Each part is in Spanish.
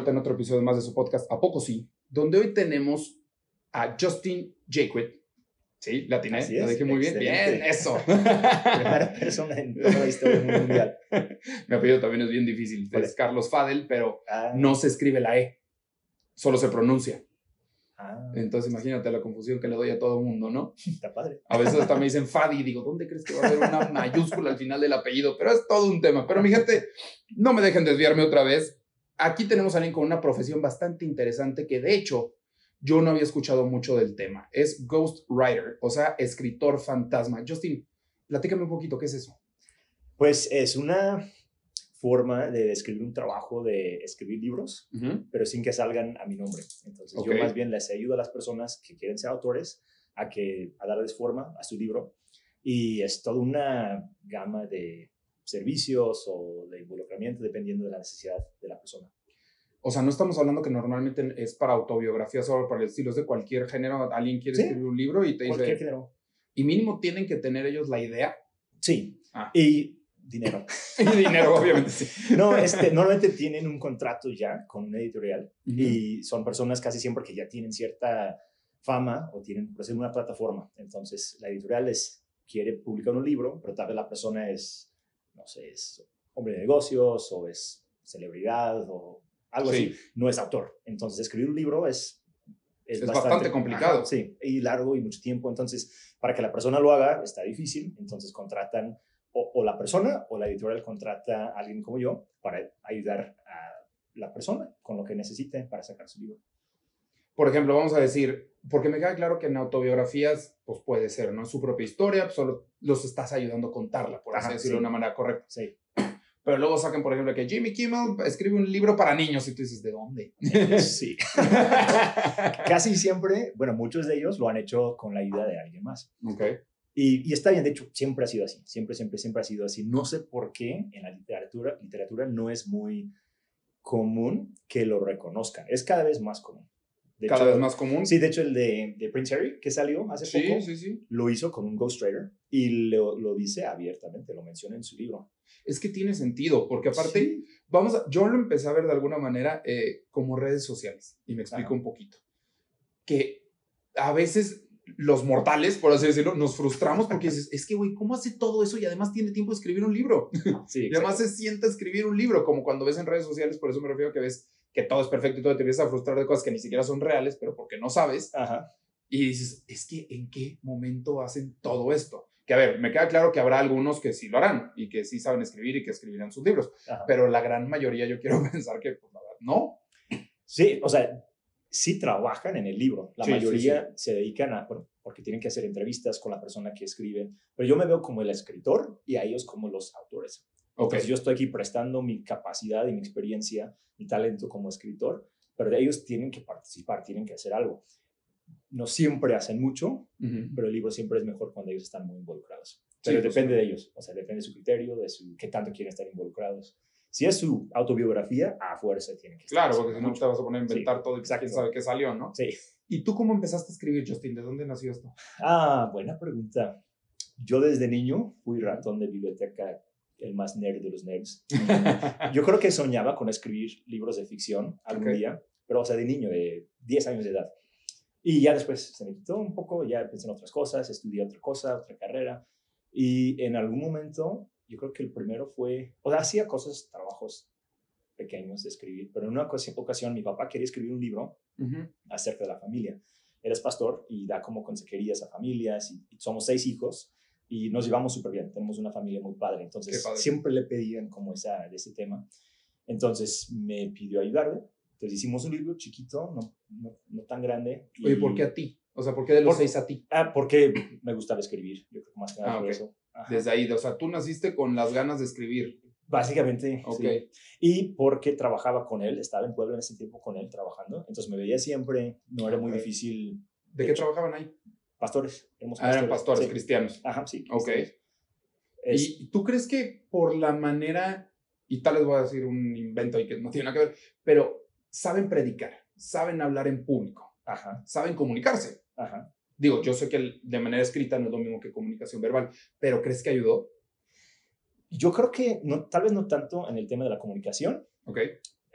vuelta en otro episodio más de su podcast, ¿A poco sí? Donde hoy tenemos a Justin Jaquet. Sí, la atiné, lo dije muy bien. Bien, eso. Primera persona en toda la historia mundial. Mi apellido también es bien difícil. ¿Cuál Es es? Carlos Fadel, pero Ah, no se escribe la E. Solo se pronuncia. ah, Entonces imagínate la confusión que le doy a todo el mundo, ¿no? está padre. A veces hasta me dicen Fadi y digo, ¿dónde crees que va a haber una mayúscula al final del apellido? Pero es todo un tema. Pero mi gente, no me dejen desviarme otra vez. Aquí tenemos a alguien con una profesión bastante interesante que de hecho yo no había escuchado mucho del tema. Es Ghost Writer, o sea, escritor fantasma. Justin, platícame un poquito, ¿qué es eso? Pues es una forma de describir un trabajo de escribir libros, pero sin que salgan a mi nombre. Entonces yo más bien les ayudo a las personas que quieren ser autores a, que, a darles forma a su libro. Y es toda una gama de servicios o de involucramiento dependiendo de la necesidad de la persona. O sea, no estamos hablando que normalmente es para autobiografías o para el estilo, es de cualquier género. Alguien quiere Sí. escribir un libro y te Cualquier dice, género. y mínimo tienen que tener ellos la idea Sí. Ah. Y dinero. y dinero, obviamente. Sí. No, este, normalmente tienen un contrato ya con una editorial Ujú. y son personas casi siempre que ya tienen cierta fama o tienen por ser una plataforma. Entonces, la editorial les quiere publicar un libro, pero tal vez la persona es, no sé, es hombre de negocios o es celebridad o algo Sí. así. No es autor. Entonces, escribir un libro es... Es bastante complicado. Ajá, sí, y largo y mucho tiempo. Entonces, para que la persona lo haga, está difícil. Entonces, contratan o, o la persona o la editorial contrata a alguien como yo para ayudar a la persona con lo que necesite para sacar su libro. Por ejemplo, vamos a decir, porque me queda claro que en autobiografías, pues puede ser, ¿no? Su propia historia, pues, solo los estás ayudando a contarla, por así Ajá, decirlo sí. de una manera correcta. Sí. Pero luego sacan, por ejemplo, que Jimmy Kimmel escribe un libro para niños y tú dices, ¿de dónde? Sí. Casi siempre, bueno, muchos de ellos lo han hecho con la ayuda de alguien más. ok. Y, y está bien, de hecho, siempre ha sido así. Siempre, siempre, siempre ha sido así. No sé por qué en la literatura, literatura no es muy común que lo reconozcan. Es cada vez más común. De Cada hecho, vez más común. Sí, de hecho, el de, de Prince Harry, que salió hace sí, poco, sí, sí. lo hizo con un ghostwriter y lo, lo dice abiertamente, lo menciona en su libro. Es que tiene sentido, porque aparte, vamos a, yo lo empecé a ver de alguna manera eh, como redes sociales, y me explico Ajá. un poquito. Que a veces los mortales, por así decirlo, nos frustramos porque dices, es que, güey, ¿cómo hace todo eso y además tiene tiempo de escribir un libro? Sí, Y además se sienta a escribir un libro, como cuando ves en redes sociales, por eso me refiero a que ves que todo es perfecto y todo te empiezas a frustrar de cosas que ni siquiera son reales, pero porque no sabes. Ajá. Y dices, es que ¿en qué momento hacen todo esto? Que a ver, me queda claro que habrá algunos que sí lo harán y que sí saben escribir y que escribirán sus libros, ajá. pero la gran mayoría yo quiero pensar que, pues, la verdad, no. Sí, o sea, sí trabajan en el libro. La Sí, sí, mayoría se dedican a, bueno, porque tienen que hacer entrevistas con la persona que escribe, pero yo me veo como el escritor y a ellos como los autores. Ok, Entonces yo estoy aquí prestando mi capacidad y mi experiencia, mi talento como escritor, pero ellos tienen que participar, tienen que hacer algo. No siempre hacen mucho, Ujú. pero el libro siempre es mejor cuando ellos están muy involucrados. Sí, Pero pues, depende de ellos, o sea, depende de su criterio, de su qué tanto quieren estar involucrados. Si es su autobiografía, a fuerza tienen que estar Claro, porque si no te vas a poner a inventar todo y quién sabe qué salió, ¿no? Sí. ¿Y tú cómo empezaste a escribir, Justin? ¿De dónde nació esto? Ah, buena pregunta. Yo desde niño fui ratón de biblioteca, el más nerd de los nerds. Yo creo que soñaba con escribir libros de ficción algún día, pero o sea, de niño, de 10 años de edad. Y ya después se me quitó un poco, ya pensé en otras cosas, estudié otra cosa, otra carrera. Y en algún momento, yo creo que el primero fue, o sea, hacía cosas, trabajos pequeños de escribir, pero en una ocasi- ocasión mi papá quería escribir un libro acerca de la familia. Él es pastor y da como consejerías a familias y, y somos seis hijos y nos llevamos súper bien. Tenemos una familia muy padre, entonces padre. siempre le pedían como esa, de ese tema. Entonces me pidió ayudarle. Entonces hicimos un libro chiquito, no, no, no tan grande. y- Oye, ¿por qué a ti? O sea, ¿por qué de los Por- seis a ti? Ah, porque me gustaba escribir, yo creo que más que nada Ah, por ok. eso. Ajá. Desde ahí, o sea, tú naciste con las ganas de escribir. Básicamente, Ok. sí. Y porque trabajaba con él, estaba en Puebla en ese tiempo con él trabajando, entonces me veía siempre, no era muy difícil. ¿De De qué hecho, trabajaban ahí? Pastores. éramos Ah, eran pastores sí. cristianos. Ajá, sí. Ok. cristianos. Es- ¿Y tú crees que por la manera, y tal les voy a decir un invento ahí que no tiene nada que ver, pero saben predicar, saben hablar en público, Ajá, saben comunicarse? ajá. Digo, yo sé que de manera escrita no es lo mismo que comunicación verbal, pero ¿crees que ayudó? Yo creo que no, tal vez no tanto en el tema de la comunicación, Ok.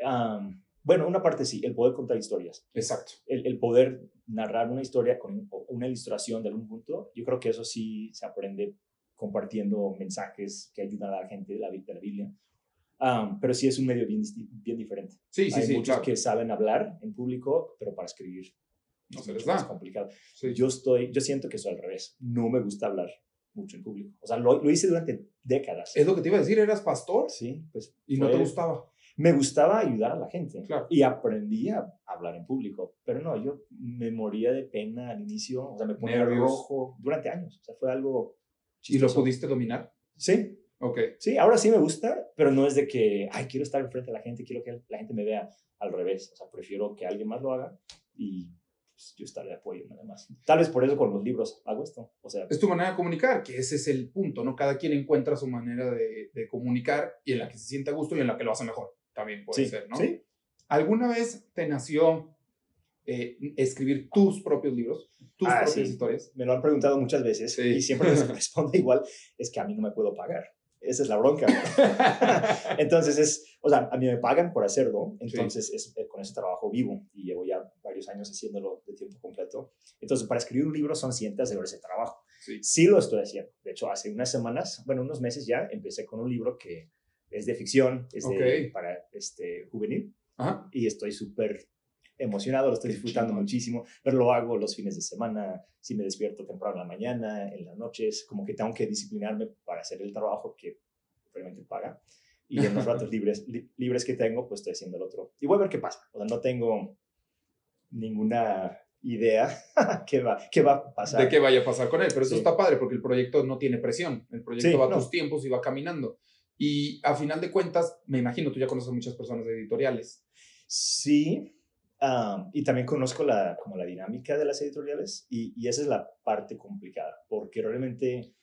am, Bueno, una parte sí, el poder contar historias. Exacto. El, el poder narrar una historia con una ilustración de algún punto, yo creo que eso sí se aprende compartiendo mensajes que ayudan a la gente de la, de la Biblia. Um, pero sí es un medio bien, bien diferente. Sí, sí, Hay sí. muchos claro. que saben hablar en público, pero para escribir No es mucho más complicado. Sí. Yo estoy, yo siento que soy al revés. No me gusta hablar mucho en público. O sea, lo, lo hice durante décadas. Es lo que te iba a decir, eras pastor Sí, pues. y no fue- te gustaba. Me gustaba ayudar a la gente. Claro. Y aprendí a hablar en público. Pero no, yo me moría de pena al inicio. O sea, me ponía Nervios. rojo durante años. O sea, fue algo. ¿Y lo chistoso. pudiste dominar? Sí, Ok. sí, ahora sí me gusta, pero no es de que, ay, quiero estar enfrente de la gente, quiero que la gente me vea al revés. O sea, prefiero que alguien más lo haga y pues, yo estar de apoyo nada más. Tal vez por eso con los libros hago esto. O sea, Es tu manera de comunicar, que ese es el punto, ¿no? Cada quien encuentra su manera de, de comunicar y en la que se siente a gusto y en la que lo hace mejor. También puede sí, ser, ¿no? sí, ¿Alguna vez te nació eh, escribir tus propios libros, tus Ah, propias sí. historias? me lo han preguntado muchas veces Sí. y siempre les respondo igual, es que a mí no me puedo pagar. Esa es la bronca. Entonces es, o sea, a mí me pagan por hacerlo, entonces es, eh, con ese trabajo vivo y llevo ya varios años haciéndolo de tiempo completo. Entonces para escribir un libro son cientos de horas de trabajo. Sí. Sí lo estoy haciendo. De hecho, hace unas semanas, bueno, unos meses ya, empecé con un libro que es de ficción, es de, para este, juvenil Ajá. y estoy súper emocionado, lo estoy disfrutando muchísimo, pero lo hago los fines de semana, si me despierto temprano en la mañana, en las noches, como que tengo que disciplinarme para hacer el trabajo que realmente paga. Y en los ratos libres, li- libres que tengo, pues estoy haciendo el otro. Y voy a ver qué pasa. O sea, no tengo ninguna idea qué va, qué va a pasar. De qué vaya a pasar con él, pero eso Sí. está padre porque el proyecto no tiene presión, el proyecto Sí, va a tus tiempos y va caminando. Y a final de cuentas, me imagino, tú ya conoces muchas personas de editoriales. Sí, y también conozco la, como la dinámica de las editoriales y, y esa es la parte complicada, porque realmente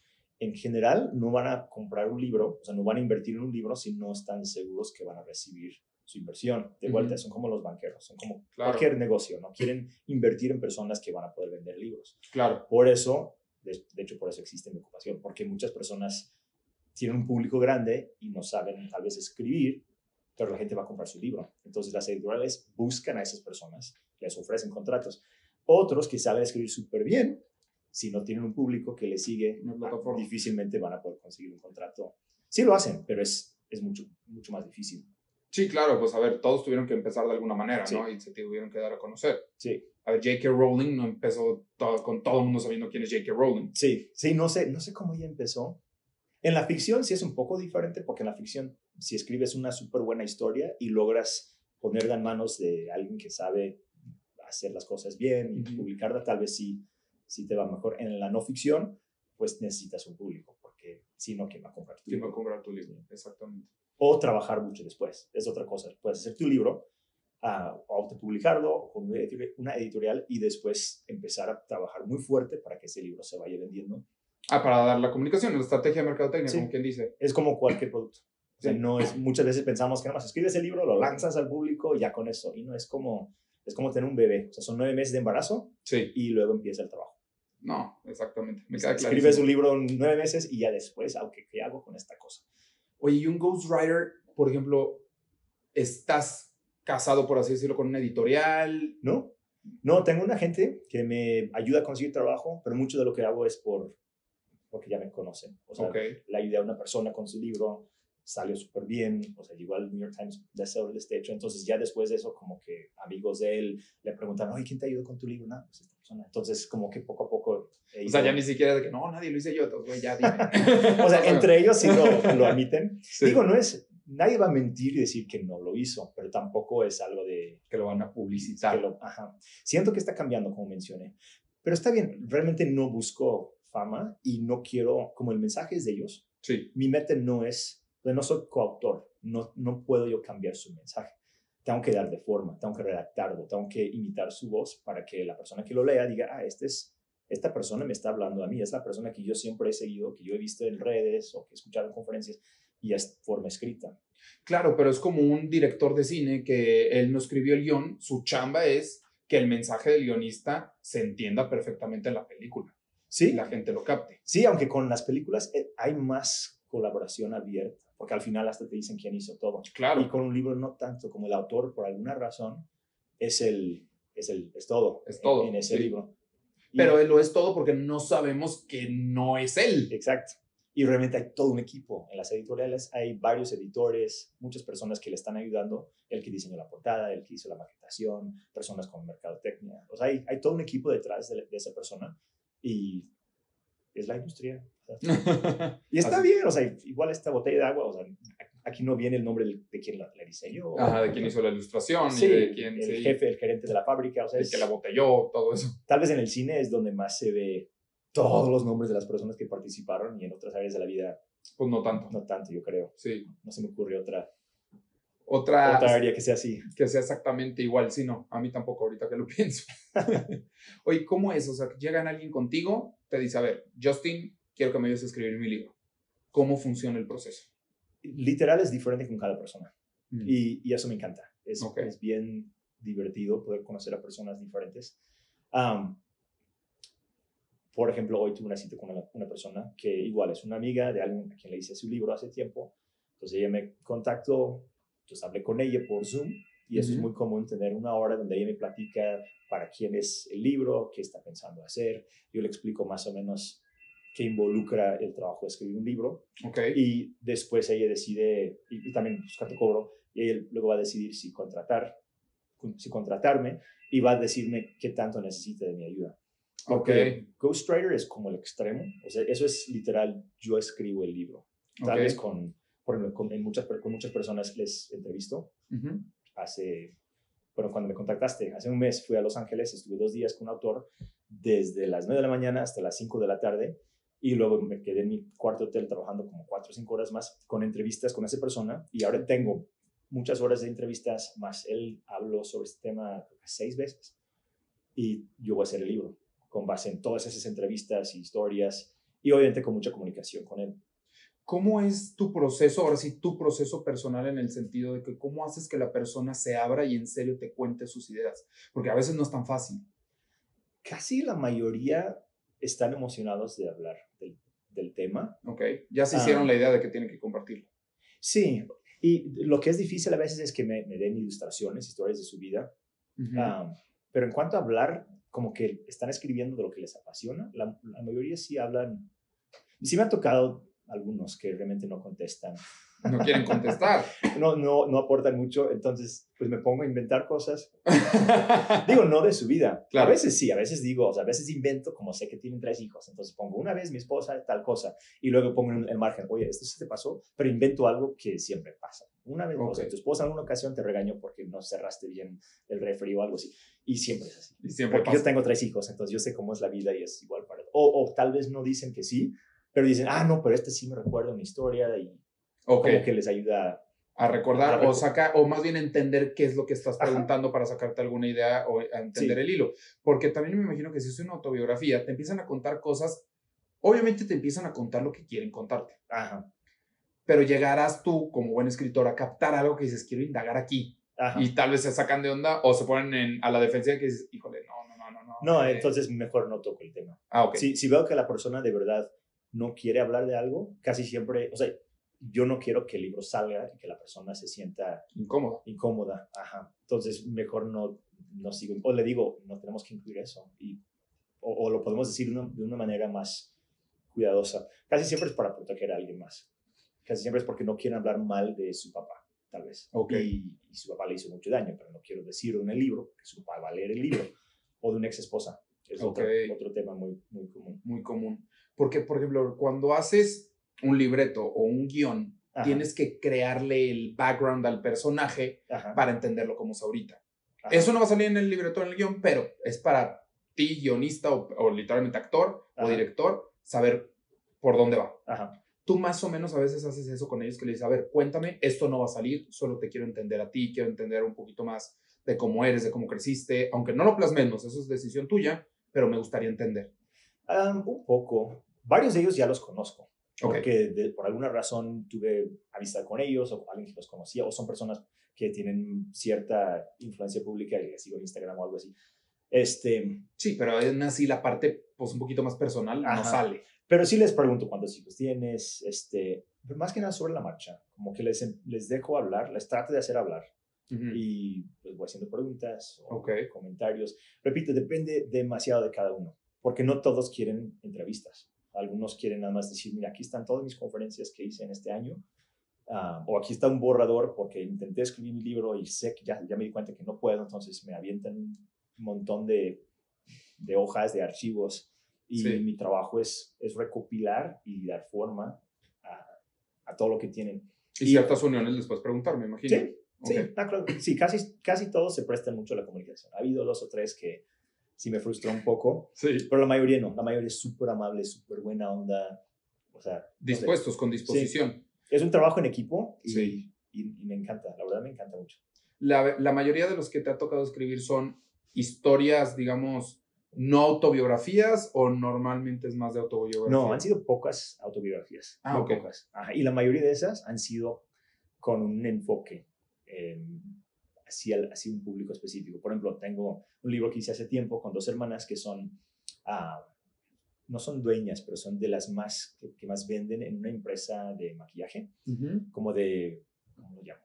en general no van a comprar un libro, o sea, no van a invertir en un libro si no están seguros que van a recibir su inversión. De vuelta, son como los banqueros, son como Claro. cualquier negocio, ¿no? Quieren invertir en personas que van a poder vender libros. Claro. Por eso, de, de hecho, por eso existe mi ocupación, porque muchas personas tienen un público grande y no saben tal vez escribir, pero la gente va a comprar su libro. Entonces las editoriales buscan a esas personas, les ofrecen contratos. Otros que saben escribir súper bien, si no tienen un público que les sigue, plataforma. difícilmente van a poder conseguir un contrato. Sí lo hacen, pero es, es mucho, mucho más difícil. Sí, claro, pues a ver, todos tuvieron que empezar de alguna manera, Sí. ¿no? Y se tuvieron que dar a conocer. Sí, A ver, J.K. Rowling no empezó todo- con todo el mundo sabiendo quién es J.K. Rowling. sí, sí, no sé, no sé cómo ella empezó. En la ficción sí es un poco diferente, porque en la ficción, si escribes una súper buena historia y logras ponerla en manos de alguien que sabe hacer las cosas bien y Ujú. publicarla, tal vez sí, sí te va mejor. En la no ficción, pues necesitas un público, porque si no, ¿quién va a comprar tu ¿Quién va a comprar tu libro? Exactamente. O trabajar mucho después, es otra cosa. Puedes hacer tu libro, ah, o autopublicarlo con una editorial y después empezar a trabajar muy fuerte para que ese libro se vaya vendiendo Ah, para dar la comunicación, la estrategia de mercadotecnia, Sí. como quien dice. es como cualquier producto. O sea, Sí. no es, muchas veces pensamos que nada más escribes el libro, lo lanzas al público y ya con eso. Y no es como, es como tener un bebé. O sea, son nueve meses de embarazo Sí. y luego empieza el trabajo. No, exactamente. Me queda escribes un libro en nueve meses y ya después, aunque, ¿qué hago con esta cosa? Oye, y un ghostwriter, por ejemplo, estás casado, por así decirlo, con una editorial. ¿No? No, tengo una gente que me ayuda a conseguir trabajo, pero mucho de lo que hago es por, porque ya me conocen. O sea, Ok. le ayudé a una persona con su libro, salió súper bien, o sea, llegó al New York Times bestseller de este hecho, entonces ya después de eso, como que amigos de él le preguntan, oye, ¿quién te ayudó con tu libro? No, pues esta persona. Entonces, como que poco a poco... O sea, ya ni siquiera de que no, nadie lo hice yo, güey, ya dime. O sea, entre ellos sí lo, lo admiten. Sí, Digo, no es... Nadie va a mentir y decir que no lo hizo, pero tampoco es algo de... que lo van a publicitar. que lo- ajá. Siento que está cambiando, como mencioné. Pero está bien, realmente no busco fama y no quiero, como el mensaje es de ellos, Sí, mi meta no es, no soy coautor, no, no puedo yo cambiar su mensaje. Tengo que darle forma, tengo que redactarlo, tengo que imitar su voz para que la persona que lo lea diga, ah, este es, esta persona me está hablando a mí, es la persona que yo siempre he seguido, que yo he visto en redes o que he escuchado en conferencias y es forma escrita. claro, pero es como un director de cine que él no escribió el guion, su chamba es que el mensaje del guionista se entienda perfectamente en la película Sí, la gente lo capte. Sí, aunque con las películas eh, hay más colaboración abierta. porque al final hasta te dicen quién hizo todo. Claro. Y con un libro no tanto como el autor, por alguna razón, es el, es el, es todo. Es todo, En, en ese sí. libro. Y- Pero él lo es todo porque no sabemos que no es él. Exacto. Y realmente hay todo un equipo. En las editoriales hay varios editores, muchas personas que le están ayudando. El que diseñó la portada, el que hizo la maquetación, personas con mercadotecnia. O sea, hay, hay todo un equipo detrás de, de esa persona y es la industria. Y está bien, o sea, igual esta botella de agua, o sea, aquí no viene el nombre de quien la, la diseñó. Ajá, de quién hizo la ilustración Sí, y de quién el sí, jefe, el gerente de la fábrica, o sea, el es- que la botelló, todo eso. tal vez en el cine es donde más se ve todos los nombres de las personas que participaron y en otras áreas de la vida Pues no tanto. no tanto, yo creo. Sí. No se me ocurre otra, Otra, otra área que sea así. que sea exactamente igual. Sí, no, a mí tampoco ahorita que lo pienso. Oye, ¿cómo es? O sea, llegan alguien contigo, te dice, a ver, Justin, quiero que me ayudes a escribir mi libro. ¿Cómo funciona el proceso? Literal es diferente con cada persona Mm. y, y eso me encanta. Es, Ok. es bien divertido poder conocer a personas diferentes. Am, por ejemplo, hoy tuve una cita con una, una persona que igual es una amiga de alguien a quien le hice su libro hace tiempo. Entonces ella me contactó, entonces hablé con ella por Zoom y eso es Ujú. muy común tener una hora donde ella me platica para quién es el libro, qué está pensando hacer. Yo le explico más o menos qué involucra el trabajo de escribir un libro Ok. y después ella decide, y, y también pues, cuánto cobro, y ella luego va a decidir si contratar, si contratarme y va a decirme qué tanto necesita de mi ayuda. Porque Ghostwriter es como el extremo, o sea, eso es literal, yo escribo el libro. Tal Ok. vez con, por ejemplo, con, en muchas, con muchas personas les entrevisto. Ujú. Hace, bueno, cuando me contactaste, hace un mes fui a Los Ángeles, estuve dos días con un autor, desde las 9 de la mañana hasta las 5 de la tarde, y luego me quedé en mi cuarto hotel trabajando como 4 o 5 horas más con entrevistas con esa persona, y ahora tengo muchas horas de entrevistas, más él habló sobre este tema seis veces, y yo voy a hacer el libro con base en todas esas entrevistas y historias, y obviamente con mucha comunicación con él. ¿Cómo es tu proceso, ahora sí, tu proceso personal en el sentido de que cómo haces que la persona se abra y en serio te cuente sus ideas? Porque a veces no es tan fácil. Casi la mayoría están emocionados de hablar del, del tema. Ok. Ya se Ah. hicieron la idea de que tienen que compartirlo. Sí, y lo que es difícil a veces es que me, me den ilustraciones, historias de su vida. Ujú. Ah, pero en cuanto a hablar, como que están escribiendo de lo que les apasiona, la, la mayoría sí hablan. Sí me han tocado algunos que realmente no contestan, No quieren contestar. no, no, no aportan mucho, entonces pues me pongo a inventar cosas. Digo, no de su vida. Claro. A veces sí, a veces digo, o sea, a veces invento, como sé que tienen tres hijos, entonces pongo una vez mi esposa, tal cosa, y luego pongo en el margen, oye, esto sí te pasó, pero invento algo que siempre pasa. Una vez, o sea, Ok. tu esposa en alguna ocasión te regañó porque no cerraste bien el refri o algo así, y siempre es así. y siempre Porque yo tengo tres hijos, entonces yo sé cómo es la vida y es igual para o, o tal vez no dicen que sí, pero dicen, ah, no, pero este sí me recuerda una historia y Ok. como que les ayuda. A recordar A o saca, o más bien entender qué es lo que estás Ajá. preguntando para sacarte alguna idea o entender Sí. el hilo. Porque también me imagino que si es una autobiografía, te empiezan a contar cosas, obviamente te empiezan a contar lo que quieren contarte. Ajá, Pero llegarás tú, como buen escritor, a captar algo que dices, quiero indagar aquí. ajá. Y tal vez se sacan de onda o se ponen en- a la defensiva que dices, híjole, no, no, no, no. No, No, eh, entonces mejor no toco el tema. Ah. Si, si veo que la persona de verdad no quiere hablar de algo, casi siempre, o sea, yo no quiero que el libro salga y que la persona se sienta Incómodo. incómoda. Ajá. Entonces, mejor no, no sigo. O le digo, no tenemos que incluir eso. Y, o, o lo podemos decir de una, de una manera más cuidadosa. Casi siempre es para proteger a alguien más. Casi siempre es porque no quieren hablar mal de su papá, tal vez. Ok. Y, y su papá le hizo mucho daño, pero no quiero decirlo en el libro, que su papá va a leer el libro. O de una ex esposa. Es otro, Ok. otro tema muy, muy común. Muy común. Porque, por ejemplo, cuando haces un libreto o un guion, Ajá, tienes que crearle el background al personaje ajá, para entenderlo como es ahorita. ajá, Eso no va a salir en el libreto o en el guion, pero es para ti, guionista o, o literalmente actor o director, saber por dónde va. Tú más o menos a veces haces eso con ellos que le dices, a ver, cuéntame, esto no va a salir, solo te quiero entender a ti, quiero entender un poquito más de cómo eres, de cómo creciste, aunque no lo plasmemos, eso es decisión tuya, pero me gustaría entender. Un poco. Varios de ellos ya los conozco. Ok. Porque de- por alguna razón tuve amistad con ellos o alguien que los conocía o son personas que tienen cierta influencia pública y les sigo en Instagram o algo así. Este, Sí, pero aún así la parte, pues un poquito más personal, no sale. pero sí les pregunto cuántos hijos tienes, este, pero más que nada sobre la marcha, como que les, les dejo hablar, les trato de hacer hablar y pues voy haciendo preguntas o comentarios. Repito, depende demasiado de cada uno, porque no todos quieren entrevistas. Algunos quieren nada más decir, mira, aquí están todas mis conferencias que hice en este año, ah, o aquí está un borrador porque intenté escribir mi libro y sé que ya, ya me di cuenta que no puedo, entonces me avientan un montón de, de hojas, de archivos, y Sí. mi trabajo es, es recopilar y dar forma a, a todo lo que tienen. Y ciertas uniones les puedes preguntar, me imagino. Sí, Sí, claro. sí casi, casi todos se prestan mucho a la comunicación. Ha habido dos o tres que sí me frustró un poco, Sí. pero la mayoría no. La mayoría es súper amable, súper buena onda. O sea, no sé. Dispuestos, con disposición. es un trabajo en equipo y, Sí. y, y me encanta, la verdad me encanta mucho. La, la mayoría de los que te ha tocado escribir son historias, digamos, no autobiografías o normalmente es más de autobiografía. No, han sido pocas autobiografías. Ah, muy ok. pocas. Ajá, y la mayoría de esas han sido con un enfoque eh, hacia, un público específico. Por ejemplo, tengo un libro que hice hace tiempo con dos hermanas que son, ah, no son dueñas, pero son de las más que, que más venden en una empresa de maquillaje, como de, ¿cómo lo llaman?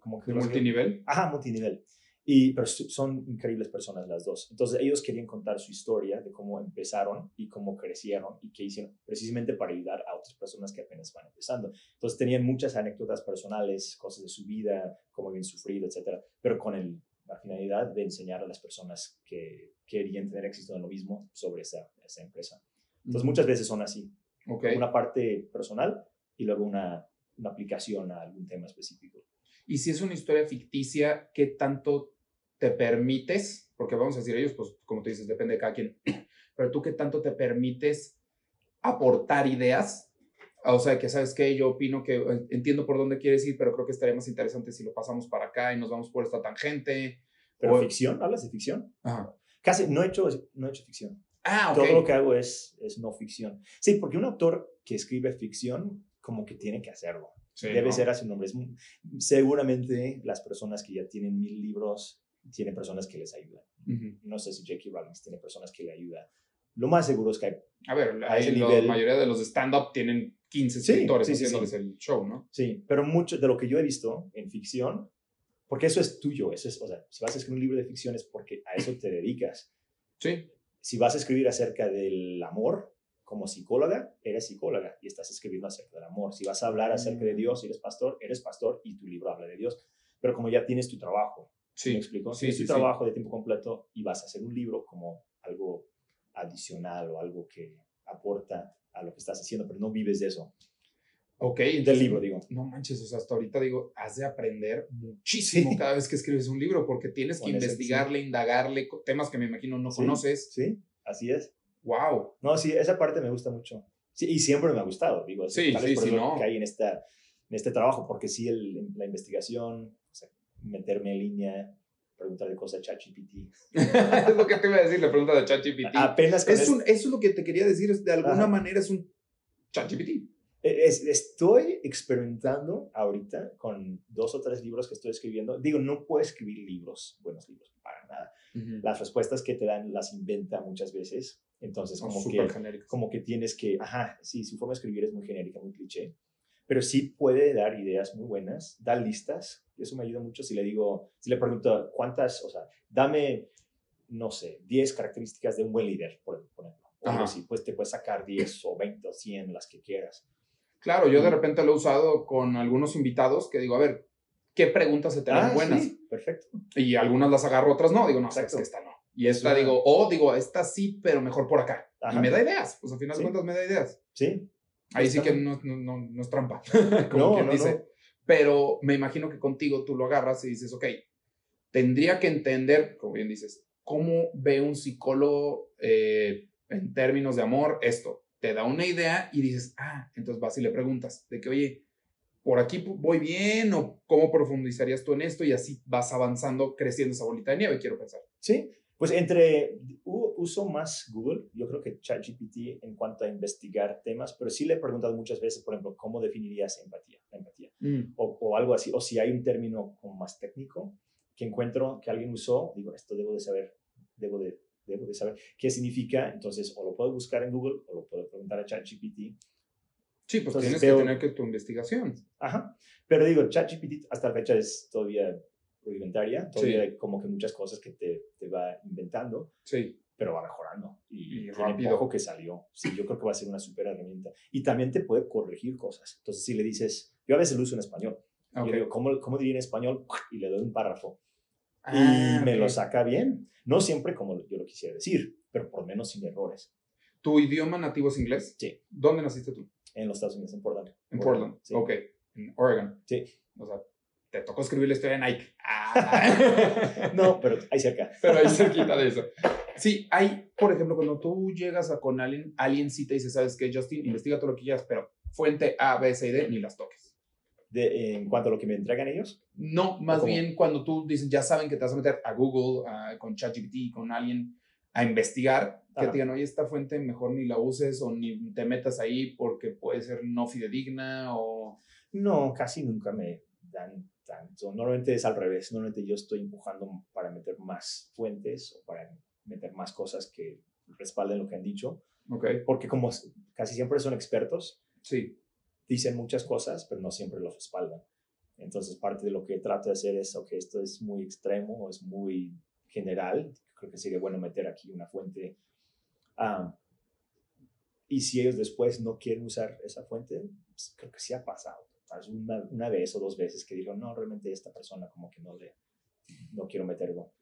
Como que ¿De multinivel? Ajá, multinivel. Y, pero son increíbles personas las dos. Entonces ellos querían contar su historia de cómo empezaron y cómo crecieron y qué hicieron, precisamente para ayudar a otras personas que apenas van empezando. Entonces tenían muchas anécdotas personales, cosas de su vida, cómo habían sufrido, etcétera, pero con el, la finalidad de enseñar a las personas que querían tener éxito en lo mismo sobre esa, esa empresa. Entonces muchas veces son así, Ok. una parte personal y luego una, una aplicación a algún tema específico. Y si es una historia ficticia, ¿qué tanto te permites? Porque vamos a decir ellos, pues como tú dices, depende de cada quien. Pero tú, ¿qué tanto te permites aportar ideas? O sea, que sabes que yo opino que eh, entiendo por dónde quieres ir, pero creo que estaría más interesante si lo pasamos para acá y nos vamos por esta tangente. Pero O- ficción, ¿hablas de ficción? Ajá. Casi, no he hecho, no he hecho ficción. Ah, ok. Todo lo que hago es, es no ficción. Sí, porque un autor que escribe ficción, como que tiene que hacerlo. Sí, Debe ¿no? ser a su nombre. Es seguramente las personas que ya tienen mil libros, tienen personas que les ayudan. Ujú. No sé si J.K. Rowling tiene personas que le ayudan. Lo más seguro es que hay, A ver, A ese la nivel- mayoría de los stand-up tienen 15 Sí, escritores sí, sí, sí. haciéndoles el show, ¿no? sí, pero mucho de lo que yo he visto en ficción, porque eso es tuyo, eso es, o sea, si vas a escribir un libro de ficción es porque a eso te dedicas. Sí. si vas a escribir acerca del amor como psicóloga, eres psicóloga y estás escribiendo acerca del amor. Si vas a hablar acerca de Mm. Dios, eres pastor, eres pastor y tu libro habla de Dios. Pero como ya tienes tu trabajo, ¿sí Sí. ¿me explico? Sí, tienes sí, sí. trabajo de tiempo completo y vas a hacer un libro como algo adicional o algo que aporta a lo que estás haciendo, pero no vives de eso. Ok, Del libro, digo. No manches, o sea, hasta ahorita digo, has de aprender muchísimo Sí. cada vez que escribes un libro, porque tienes que Con investigarle, indagarle, co- temas que me imagino no Sí. conoces. Sí, así es. Wow. No, sí, esa parte me gusta mucho. Sí, y siempre me ha gustado, digo. Sí, tal vez sí, por sí, eso no. que hay en, esta, en este trabajo, porque sí, el, la investigación, meterme en línea, preguntarle cosas a ChatGPT. es lo que te iba a decir, la pregunta de ChatGPT. Apenas Es un, eso es lo que te quería decir, es de alguna Ajá. manera es un ChatGPT. es- estoy experimentando ahorita con dos o tres libros que estoy escribiendo. Digo, no puedo escribir libros, buenos libros, para nada. Las respuestas que te dan las inventa muchas veces. Entonces, como que genéricos. como que tienes que, ajá, sí, su forma de escribir es muy genérica, muy cliché, pero sí puede dar ideas muy buenas, da listas, eso me ayuda mucho si le digo, si le pregunto cuántas, o sea, dame, no sé, 10 características de un buen líder, por, ejemplo. O así, pues te puedes sacar 10 o 20 o 100, las que quieras. Claro, yo de repente lo he usado con algunos invitados que digo, a ver, ¿qué preguntas se te dan Ah, buenas? sí, perfecto. Y algunas las agarro, otras no. Digo, no, sabes Exacto. que esta no. Y esta digo, o digo, esta sí, pero mejor por acá. Ajá. Y me da ideas. Pues al final Sí. de cuentas me da ideas. Sí. Ahí sí que no, no, no, no es trampa, como No, quien no, dice. Pero me imagino que contigo tú lo agarras y dices, ok, tendría que entender, como bien dices, cómo ve un psicólogo eh, en términos de amor esto. Te da una idea y dices, ah, entonces vas y le preguntas de que, oye, por aquí voy bien o cómo profundizarías tú en esto y así vas avanzando, creciendo esa bolita de nieve, quiero pensar. Sí, pues entre, uso más Google, yo creo que ChatGPT en cuanto a investigar temas, pero sí le he preguntado muchas veces, por ejemplo, ¿cómo definirías empatía? La empatía. o, o algo así, o si hay un término como más técnico que encuentro que alguien usó, digo, esto debo de saber, debo de, debo de saber qué significa, entonces o lo puedo buscar en Google o lo puedo preguntar a ChatGPT Sí, pues Entonces, tienes veo- que tener que tu investigación. Ajá. Pero digo, ChatGPT hasta la fecha es todavía rudimentaria, todavía Sí. hay como que muchas cosas que te, te va inventando, Sí. pero va mejorando. Y, Y rápido. poco que salió. Sí, yo creo que va a ser una super herramienta. Y también te puede corregir cosas. Entonces, si le dices, yo a veces lo uso en español. Ok. Yo digo, ¿cómo, ¿cómo diría en español? Y le doy un párrafo. Ah, y me lo ok. saca bien. No siempre como yo lo quisiera decir, pero por lo menos sin errores. ¿Tu idioma nativo es inglés? Sí. ¿Dónde naciste tú? En los Estados Unidos, en Portland. En Portland. Sí. Ok. En Oregon. Sí. O sea, te tocó escribir la historia de Nike. Ah. No, pero ahí cerca. Pero ahí cerquita de eso. Sí, hay, por ejemplo, cuando tú llegas a con alguien, alguien sí te dice, ¿sabes qué, Justin? Investiga todo lo que quieras, pero fuente A, B, C y D, ni las toques. De, en cuanto a lo que me entregan ellos, No, más bien cuando tú dices, ya saben que te vas a meter a Google, a- con ChatGPT, con alguien a investigar, que Ajá. te digan, oye, esta fuente mejor ni la uses o ni te metas ahí porque puede ser no fidedigna o... no, casi nunca me dan Normalmente es al revés. Normalmente yo estoy empujando para meter más fuentes o para meter más cosas que respalden lo que han dicho. Ok, Porque como casi siempre son expertos, sí, dicen muchas cosas, pero no siempre los respaldan. Entonces, parte de lo que trato de hacer es, ok, esto es muy extremo es muy general. Creo que sería bueno meter aquí una fuente. Ah, y si ellos después no quieren usar esa fuente, pues, creo que sí ha pasado. Tal vez Una, una vez o dos veces que digo, no, realmente esta persona como que no le, no quiero meterlo.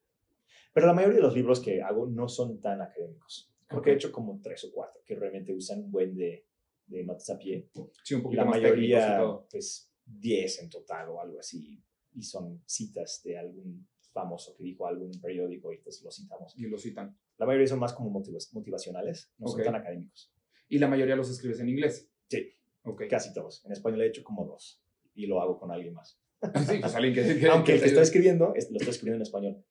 Pero la mayoría de los libros que hago no son tan académicos. Creo que he hecho como tres o cuatro que realmente usan un buen de, de notas a pie sí, un poquito la más mayoría, pues 10 en total o algo así. Y son citas de algún famoso que dijo algo en un periódico y entonces lo citamos. Y lo citan. La mayoría son más como motivacionales, no Ok. son tan académicos. Y la mayoría los escribes en inglés. Sí. Ok. Casi todos. En español he hecho como dos y lo hago con alguien más. Sí, pues alguien que... que- Aunque el que estoy escribiendo, es- lo estoy escribiendo en español,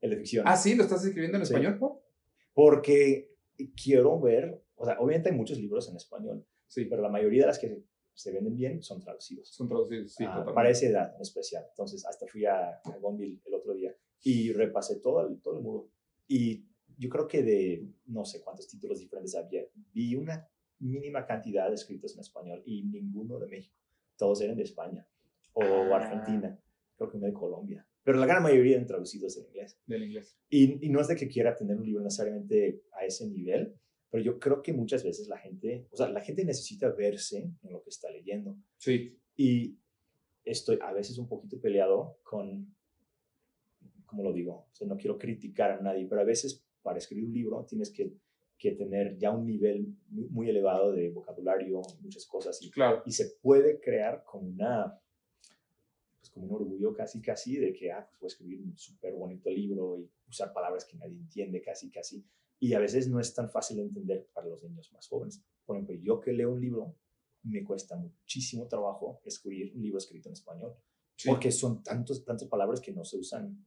el de ficción. Ah, sí, lo estás escribiendo en Sí. español, ¿por? Porque quiero ver, o sea, obviamente hay muchos libros en español, Sí, pero la mayoría de las que se venden bien son traducidos. son traducidos, sí, Ah, totalmente. para esa edad en especial. Entonces, hasta fui a, a Gonville el otro día y repasé todo el, todo el muro. Y yo creo que de no sé cuántos títulos diferentes había, vi una mínima cantidad de escritos en español y ninguno de México. Todos eran de España o Ah. Argentina, creo que uno de Colombia. Pero la gran mayoría eran traducidos en inglés. Del inglés. Y, y no es de que quiera tener un libro necesariamente a ese nivel, pero yo creo que muchas veces la gente, o sea, la gente necesita verse en lo que está leyendo. Sí, Y estoy a veces un poquito peleado con, ¿cómo lo digo? O sea, no quiero criticar a nadie, pero a veces para escribir un libro tienes que, que tener ya un nivel muy, elevado de vocabulario, muchas cosas, y, claro. y se puede crear como una, pues como un orgullo casi, casi de que, ah, pues a escribir un súper bonito libro y usar palabras que nadie entiende casi, casi. Y a veces no es tan fácil de entender para los niños más jóvenes. Por ejemplo, yo que leo un libro, me cuesta muchísimo trabajo escribir un libro escrito en español, Sí. porque son tantos, tantas palabras que no se usan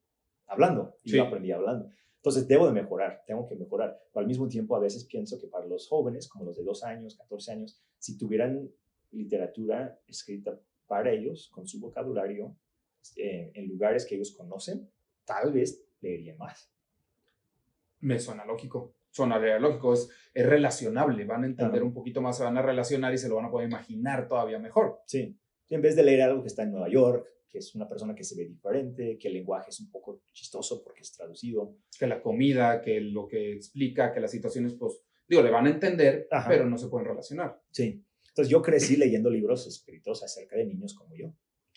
hablando, y Sí. yo aprendí hablando. Entonces, debo de mejorar, tengo que mejorar. Pero al mismo tiempo, a veces pienso que para los jóvenes, como los de 2 años, 14 años, si tuvieran literatura escrita para ellos, con su vocabulario, eh, en lugares que ellos conocen, tal vez leerían más. Me suena lógico. Sonaría lógico. Es, es relacionable. Van a entender un poquito más, se van a relacionar y se lo van a poder imaginar todavía mejor. Sí. En vez de leer algo que está en Nueva York, que es una persona que se ve diferente, que el lenguaje es un poco chistoso porque es traducido. Que la comida, que lo que explica, que las situaciones, pues, digo, le van a entender, Ajá. pero no se pueden relacionar. Sí. Entonces yo crecí leyendo libros escritos acerca de niños como yo.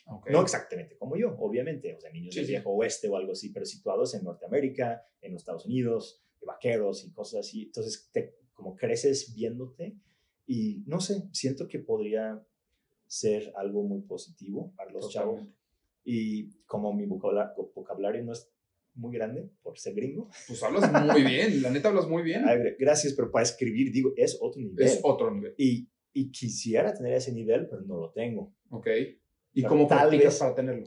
Ok. No exactamente como yo, obviamente, o sea, niños Sí, del sí. viejo oeste o algo así, pero situados en Norteamérica, en los Estados Unidos, de vaqueros y cosas así. Entonces, te, como creces viéndote y no sé, siento que podría ser algo muy positivo para los chavos. Y como mi vocabula- vocabulario no es muy grande por ser gringo, Pues hablas muy bien, la neta hablas muy bien. gracias, pero para escribir, digo, es otro nivel. Es otro nivel. y, y quisiera tener ese nivel, pero no lo tengo. Ok. ¿Y Pero cómo tal vez- para tenerlo?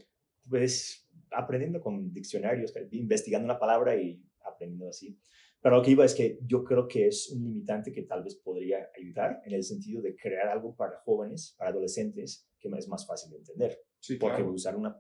pues aprendiendo con diccionarios, investigando una palabra y aprendiendo así. Pero lo que iba es que yo creo que es un limitante que tal vez podría ayudar en el sentido de crear algo para jóvenes, para adolescentes, que es más fácil de entender. Sí, Porque claro. usar una,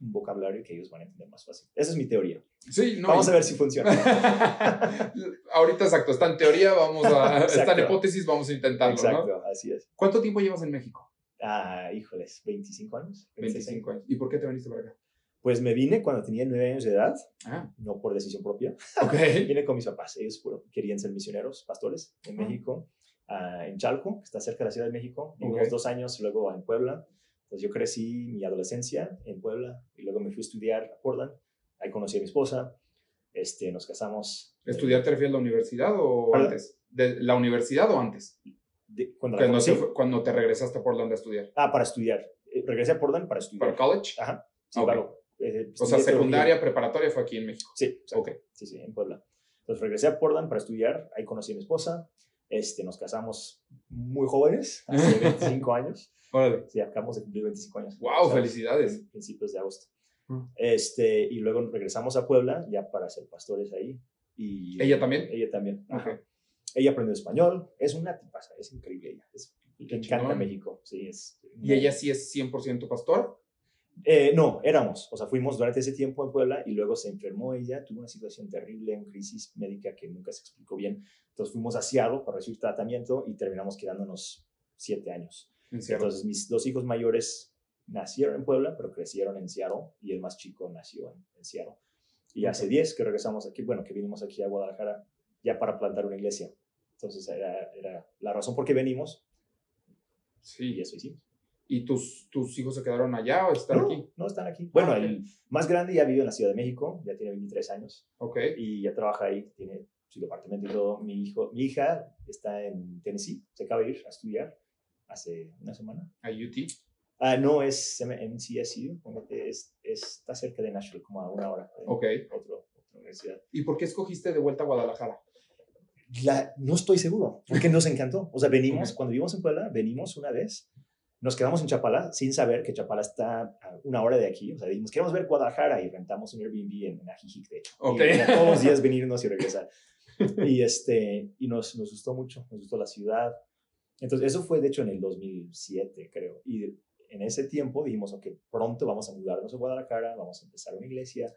un vocabulario que ellos van a entender más fácil. Esa es mi teoría. Sí, no. Vamos a ver si funciona. Ahorita exacto, está en teoría, vamos a, está en hipótesis, vamos a intentarlo, Exacto, ¿no? así es. ¿Cuánto tiempo llevas en México? Ah, híjoles, 25 años. 26 25 años. ¿Y por qué te viniste para acá? Pues me vine cuando tenía 9 años de edad, Ah, no por decisión propia. ok. Vine con mis papás, ellos fueron- querían ser misioneros, pastores en Ah. México, ah, en Chalco, que está cerca de la Ciudad de México. Vivimos Ok. dos años luego en Puebla. Entonces yo crecí mi adolescencia en Puebla y luego me fui a estudiar a Portland. Ahí conocí a mi esposa, este, nos casamos. ¿Estudiar te refieres a la universidad o ¿Perdón? antes? ¿De la universidad o antes? De- cuando la conocí, fue- cuando te regresaste a Portland a estudiar. ah, para estudiar. Eh, regresé a Portland para ¿Para estudiar. college? Ajá, sí, Ok. claro. Eh, O sea, secundaria, preparatoria fue aquí en México. Sí, exacto. Ok. Sí, sí, en Puebla. Entonces regresé a Portland para estudiar, ahí conocí a mi esposa, este, nos casamos muy jóvenes, hace 25 años, Órale. sí, acabamos de cumplir 25 años. Wow, felicidades. en Principios de agosto. Mm. Este, y luego regresamos a Puebla ya para ser pastores ahí. Y, ¿Ella también? Ella también. ajá. Ok. Ella aprendió español, es una tipaza, es increíble ella. Es, le encanta. México, sí, es. ¿Y ella sí es 100% pastor? Eh, no, éramos, o sea, fuimos durante ese tiempo en Puebla y luego se enfermó ella, tuvo una situación terrible, una crisis médica que nunca se explicó bien. Entonces fuimos a Seattle para recibir tratamiento y terminamos quedándonos siete años. Entonces mis dos hijos mayores nacieron en Puebla, pero crecieron en Seattle y el más chico nació en, en Seattle. Y hace Ok. 10 que regresamos aquí, bueno, que vinimos aquí a Guadalajara ya para plantar una iglesia. Entonces era, era la razón por qué venimos y Sí. eso hicimos. ¿Y tus, tus hijos se quedaron allá o están no, aquí? no están aquí. Bueno, Ah, ok. el más grande ya vive en la Ciudad de México, ya tiene 23 años. Ok. y ya trabaja ahí, tiene su departamento y todo. Mi, hijo, mi hija está en Tennessee, se acaba de ir a estudiar hace una semana. A UT. Ah, no, es MCSU, realmente es, está cerca de Nashville, como a una hora. Ok. otro- otra universidad. ¿Y por qué escogiste de vuelta a Guadalajara? La, no estoy seguro, porque nos encantó. O sea, venimos, Ok. cuando vivimos en Puebla, venimos una vez, nos quedamos en Chapala sin saber que Chapala está a una hora de aquí. O sea, dijimos, queremos ver Guadalajara y rentamos un Airbnb en, en Ajijic, de hecho. Ok. Y todos los días venirnos y regresar. Y, este, y nos, nos gustó mucho, nos gustó la ciudad. Entonces, eso fue de hecho en el 2007, creo. Y en ese tiempo dijimos, ok, pronto vamos a mudarnos a Guadalajara, vamos a empezar una iglesia.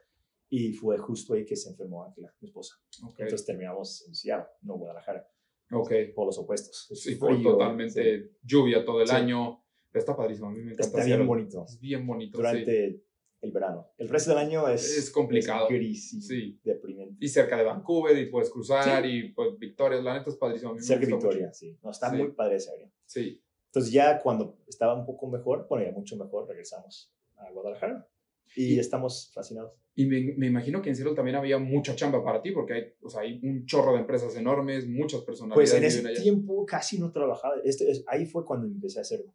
Y fue justo ahí que se enfermó Ángela, mi esposa. Ok. Entonces terminamos en Seattle, no Guadalajara ok. por los opuestos. Sí, fue Frío, totalmente sí. lluvia todo el Sí. año. Está padrísimo. A mí me encanta. Está bien bonito Es bien bonito. sí. durante el verano. El resto del año es, Es complicado. gris y Sí. deprimente. Y cerca de Vancouver y puedes cruzar y pues Victoria. La neta es padrísimo. A mí Cerca de Victoria, mucho. sí. No, está Sí. muy padre esa área. Sí. Entonces ya cuando estaba un poco mejor, bueno, ya mucho mejor, regresamos a Guadalajara y Y- estamos fascinados. Y me, me imagino que en Seattle también había mucha chamba para ti, porque hay, o sea, hay un chorro de empresas enormes, muchas personalidades Pues en ese allá. tiempo casi no trabajaba. Este, es- ahí fue cuando empecé a hacerlo.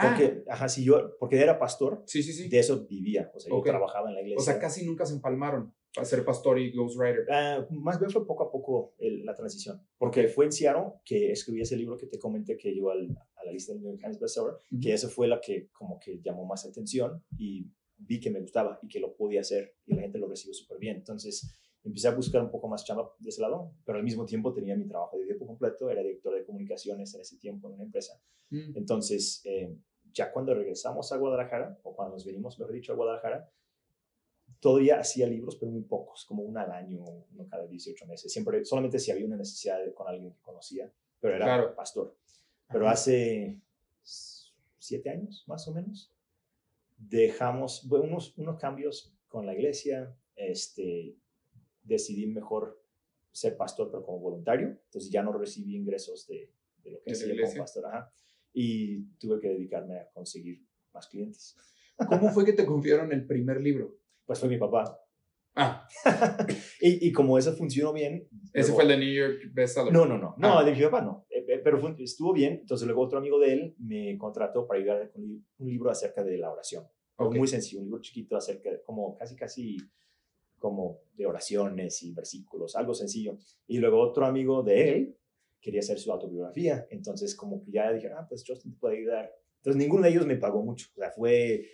Ah, Porque, ajá, si yo, porque era pastor, sí, sí, sí. de eso vivía. O sea, Ok. yo trabajaba en la iglesia. O sea, casi nunca se empalmaron para ser pastor y ghostwriter. Ah, más bien fue poco a poco el- la transición, porque fue en Seattle que escribí ese libro que te comenté que llegó al- a la lista del New York Times bestseller, que eso fue la que como que llamó más atención y vi que me gustaba y que lo podía hacer y la gente lo recibió súper bien. Entonces empecé a buscar un poco más chamba de ese lado, pero al mismo tiempo tenía mi trabajo de tiempo completo, era director de comunicaciones en ese tiempo en una empresa. Mm. Entonces, eh, ya cuando regresamos a Guadalajara, o cuando nos venimos, mejor dicho, a Guadalajara, todavía hacía libros, pero muy pocos, como uno al año, uno cada 18 meses. Siempre, solamente si había una necesidad de- con alguien que conocía, pero era Claro. pastor. Pero Ajá. hace siete años, más o menos, dejamos bueno, unos, unos cambios con la iglesia, este, decidí mejor ser pastor, pero como voluntario, entonces ya no recibí ingresos de, de lo que hacía como pastor, ajá, y tuve que dedicarme a conseguir más clientes. ¿Cómo fue que te confiaron el primer libro? Pues fue mi papá. Ah, y, y como eso funcionó bien... ese luego- fue el de New York Bestseller. No, no, no, no, Ah. de mi papá no, Eh, eh, pero fue- estuvo bien, entonces luego otro amigo de él me contrató para ayudar con un libro acerca de la oración. Muy sencillo, un libro chiquito acerca, de, como casi, casi como de oraciones y versículos, algo sencillo. Y luego otro amigo de él quería hacer su autobiografía, entonces como que ya dije, ah, pues Justin te puede ayudar. Entonces ninguno de ellos me pagó mucho, o sea, fue...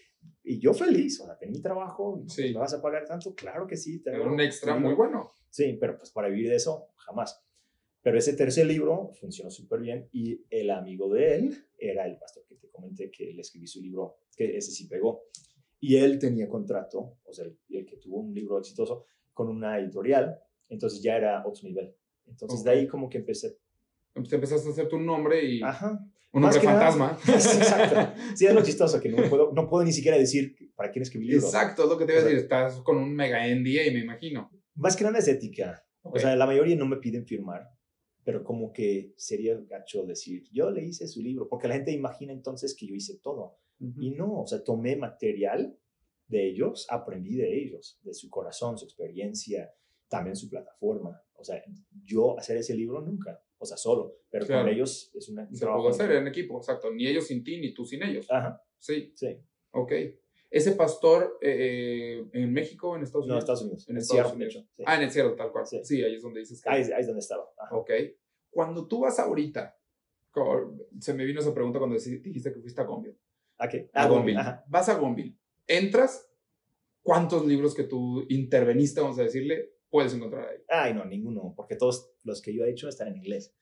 Y yo feliz, o sea, tenía mi trabajo, y, Sí. ¿me vas a pagar tanto? Claro que sí. Era un extra tu libro". muy bueno. Sí, pero pues para vivir de eso, jamás. Pero ese tercer libro funcionó súper bien y el amigo de él era el pastor que te comenté que le escribí su libro, que ese sí pegó. Y él tenía contrato, o sea, el, el que tuvo un libro exitoso, con una editorial, entonces ya era otro nivel. Entonces de Ok. ahí como que empecé. Entonces empezaste a hacer tu nombre y Ajá. un nombre que nada- fantasma. Sí, exacto. Sí, es lo chistoso, que no puedo, no puedo ni siquiera decir para quién escribí libro. Exacto, es lo que te iba a decir. Estás con un mega NDA, me imagino. Más que nada es ética. Ok. O sea, la mayoría no me piden firmar, pero como que sería gacho decir, yo le hice su libro, porque la gente imagina entonces que yo hice todo. Ujú. Y no, o sea, tomé material de ellos, aprendí de ellos, de su corazón, su experiencia, también su plataforma. O sea, yo hacer ese libro nunca, o sea, solo, pero Claro. con ellos es una, un Se pudo hacer en equipo, exacto. Ni ellos sin ti, ni tú sin ellos. Ajá, Sí, sí. ok. Ese pastor eh, eh, en México, en Estados No, Unidos. Estados Unidos. En En Estados Unidos. sí. Ah, en el cielo, tal cual. Sí, Sí. ahí es donde dices que. ahí, ahí es donde estaba. Ajá. Ok. Cuando tú vas ahorita, se me vino esa pregunta cuando dijiste que fuiste a Gonville. ¿A qué? A Ah, Gonville. Ajá. Vas a Gonville. Entras, ¿cuántos libros que tú interveniste, vamos a decirle, puedes encontrar ahí? Ay, no, ninguno, porque todos los que yo he hecho están en inglés.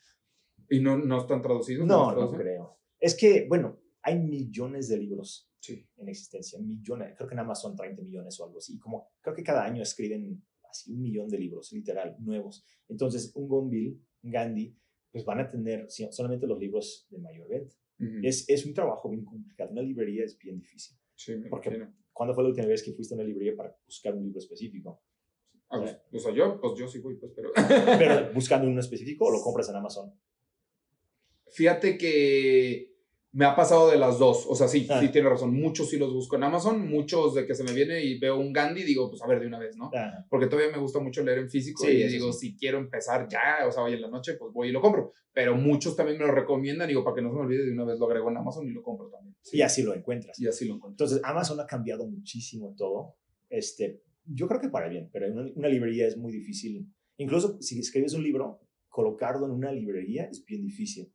¿Y no, no están traducidos? No, no creo. Es que, bueno, hay millones de libros Sí. en existencia, millones, creo que en Amazon 30 millones o algo así, como creo que cada año escriben así un millón de libros, literal, nuevos. Entonces, un Gonville, un Gandhi, pues van a tener solamente los libros de mayor venta. Ujú. Es, es un trabajo bien complicado, una librería es bien difícil. Sí, me porque- imagino. ¿Cuándo fue la última vez que fuiste a una librería para buscar un libro específico? Ah, pues, o sea, yo, pues yo sí voy, pues, pero... Pero buscando uno específico o lo compras en Amazon. Fíjate que me ha pasado de las dos. O sea, sí, Ah. sí tiene razón. Muchos sí los busco en Amazon, muchos de que se me viene y veo un Gandhi, digo, pues a ver de una vez, ¿no? Ajá. Porque todavía me gusta mucho leer en físico Sí, y digo, sí. si quiero empezar ya, o sea, hoy en la noche, pues voy y lo compro. Pero muchos también me lo recomiendan, digo, para que no se me olvide, de una vez lo agrego en Amazon y lo compro también. Sí, Y así lo encuentras. y así lo encuentro. Entonces, Amazon ha cambiado muchísimo todo. Este, yo creo que para bien, pero en una, una librería es muy difícil. Incluso si escribes un libro, colocarlo en una librería es bien difícil.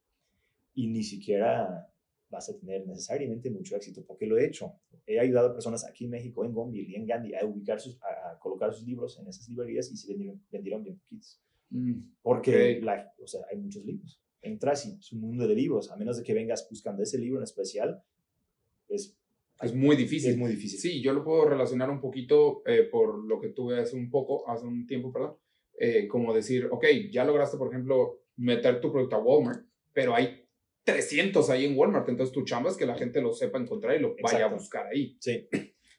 Y ni siquiera vas a tener necesariamente mucho éxito, porque lo he hecho. He ayudado a personas aquí en México, en Gonville y en Gandhi, a, ubicar sus, a, a colocar sus libros en esas librerías y se vendieron, vendieron bien poquitos. Mm, Porque Ok. la- o sea, hay muchos libros. Entras y es un mundo de libros, a menos de que vengas buscando ese libro en especial, es, Es muy difícil. es muy difícil. Sí, yo lo puedo relacionar un poquito eh, por lo que tuve hace un poco, hace un tiempo, perdón, eh, como decir, ok, ya lograste, por ejemplo, meter tu producto a Walmart, pero hay 300 ahí en Walmart, entonces tu chamba es que la gente lo sepa encontrar y lo vaya a buscar ahí. Sí,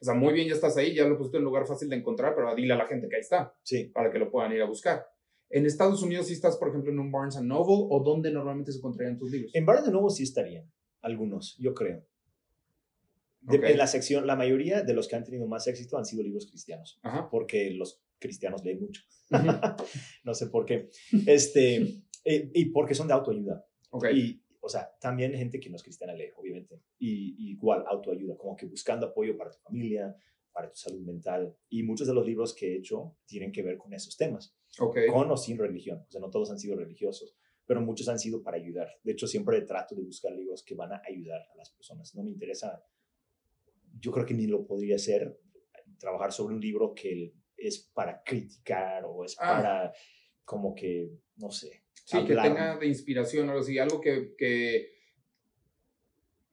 O sea, muy bien, ya estás ahí, ya lo pusiste en un lugar fácil de encontrar, pero dile a la gente que ahí está, sí. para que lo puedan ir a buscar. En Estados Unidos, si estás, por ejemplo, en un Barnes Noble, o dónde normalmente se encontrarían tus libros. En Barnes Noble sí estarían, algunos, yo creo. De- Ok. En la sección, la mayoría de los que han tenido más éxito han sido libros cristianos, Ajá. porque los cristianos leen mucho. No sé por qué. Este, eh, y porque son de autoayuda. Ok. Y, o sea, también gente que no es cristiana lee, obviamente. Y, y igual, autoayuda, como que buscando apoyo para tu familia, para tu salud mental. Y muchos de los libros que he hecho tienen que ver con esos temas, ok. con o sin religión. O sea, no todos han sido religiosos, pero muchos han sido para ayudar. De hecho, siempre trato de buscar libros que van a ayudar a las personas. No me interesa, yo creo que ni lo podría hacer, trabajar sobre un libro que es para criticar o es Ah. para como que, no sé. Sí, que hablar. tenga de inspiración o algo así, algo que, que,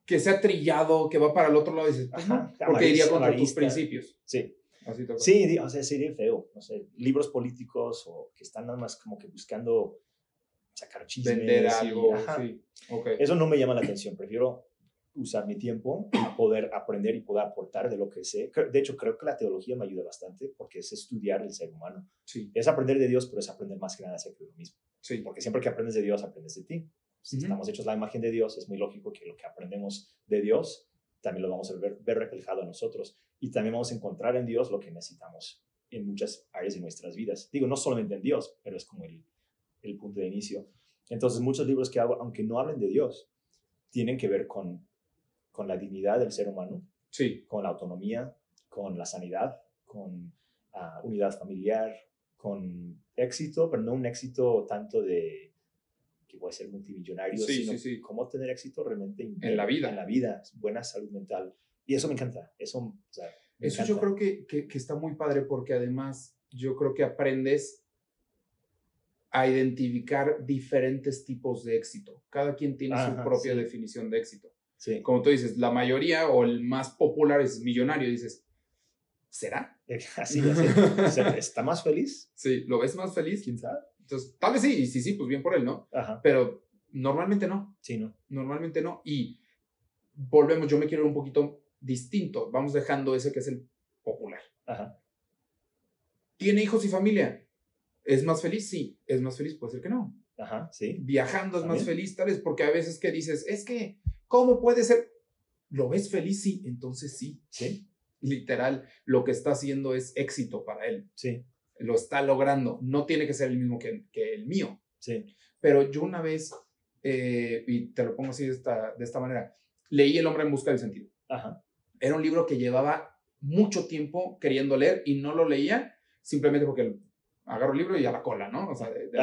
que sea trillado, que va para el otro lado y dices, pues Ajá, porque iría contra tus amarista. principios. Sí, Así sí, o sea, sería feo, no sé, libros políticos o que están nada más como que buscando sacar chismes. Vender algo, sí. Ok. Eso no me llama la atención, prefiero usar mi tiempo y poder aprender y poder aportar de lo que sé. De hecho, creo que la teología me ayuda bastante porque es estudiar el ser humano. Sí, Es aprender de Dios, pero es aprender más que nada acerca de lo mismo. sí. Porque siempre que aprendes de Dios, aprendes de ti. Si Ujú. estamos hechos la imagen de Dios, es muy lógico que lo que aprendemos de Dios también lo vamos a ver, ver reflejado en nosotros. Y también vamos a encontrar en Dios lo que necesitamos en muchas áreas de nuestras vidas. Digo, no solamente en Dios, pero es como el, el punto de inicio. Entonces, muchos libros que hago, aunque no hablen de Dios, tienen que ver con, con la dignidad del ser humano, Sí, con la autonomía, con la sanidad, con ah, unidad familiar, con éxito, pero no un éxito tanto de que voy a ser multimillonario, Sí, sino sí, cómo tener éxito realmente En la vida. En la vida, buena salud mental. Y eso me encanta. Eso, o sea, me eso yo encanta. creo que, que, que está muy padre porque además yo creo que aprendes a identificar diferentes tipos de éxito. Cada quien tiene su Ajá, propia sí. definición de éxito. Sí, Como tú dices, la mayoría o el más popular es millonario. Dices, ¿Será? Así, así. ¿Está más feliz? Sí, ¿lo ves más feliz? ¿Quién sabe? Entonces, tal vez sí, y sí, sí, pues bien por él, ¿no? Ajá. Pero normalmente no, Sí, ¿no? normalmente no. Y volvemos, yo me quiero ir un poquito distinto. Vamos dejando ese que es el popular. Ajá. ¿Tiene hijos y familia? ¿Es más feliz? Sí. ¿Es más feliz? Puede ser que no. Ajá, sí. Viajando es más También. feliz, tal vez, porque a veces que dices, es que, ¿cómo puede ser? ¿Lo ves feliz? Sí, entonces sí. Sí, Literal, lo que está haciendo es éxito para él. sí, Lo está logrando. No tiene que ser el mismo que, que el mío. sí. Pero yo una vez, eh, y te lo pongo así de esta, de esta manera, leí El hombre en busca del sentido. Ajá. Era un libro que llevaba mucho tiempo queriendo leer y no lo leía simplemente porque agarro el libro y a la cola, ¿no? O sea, de, de.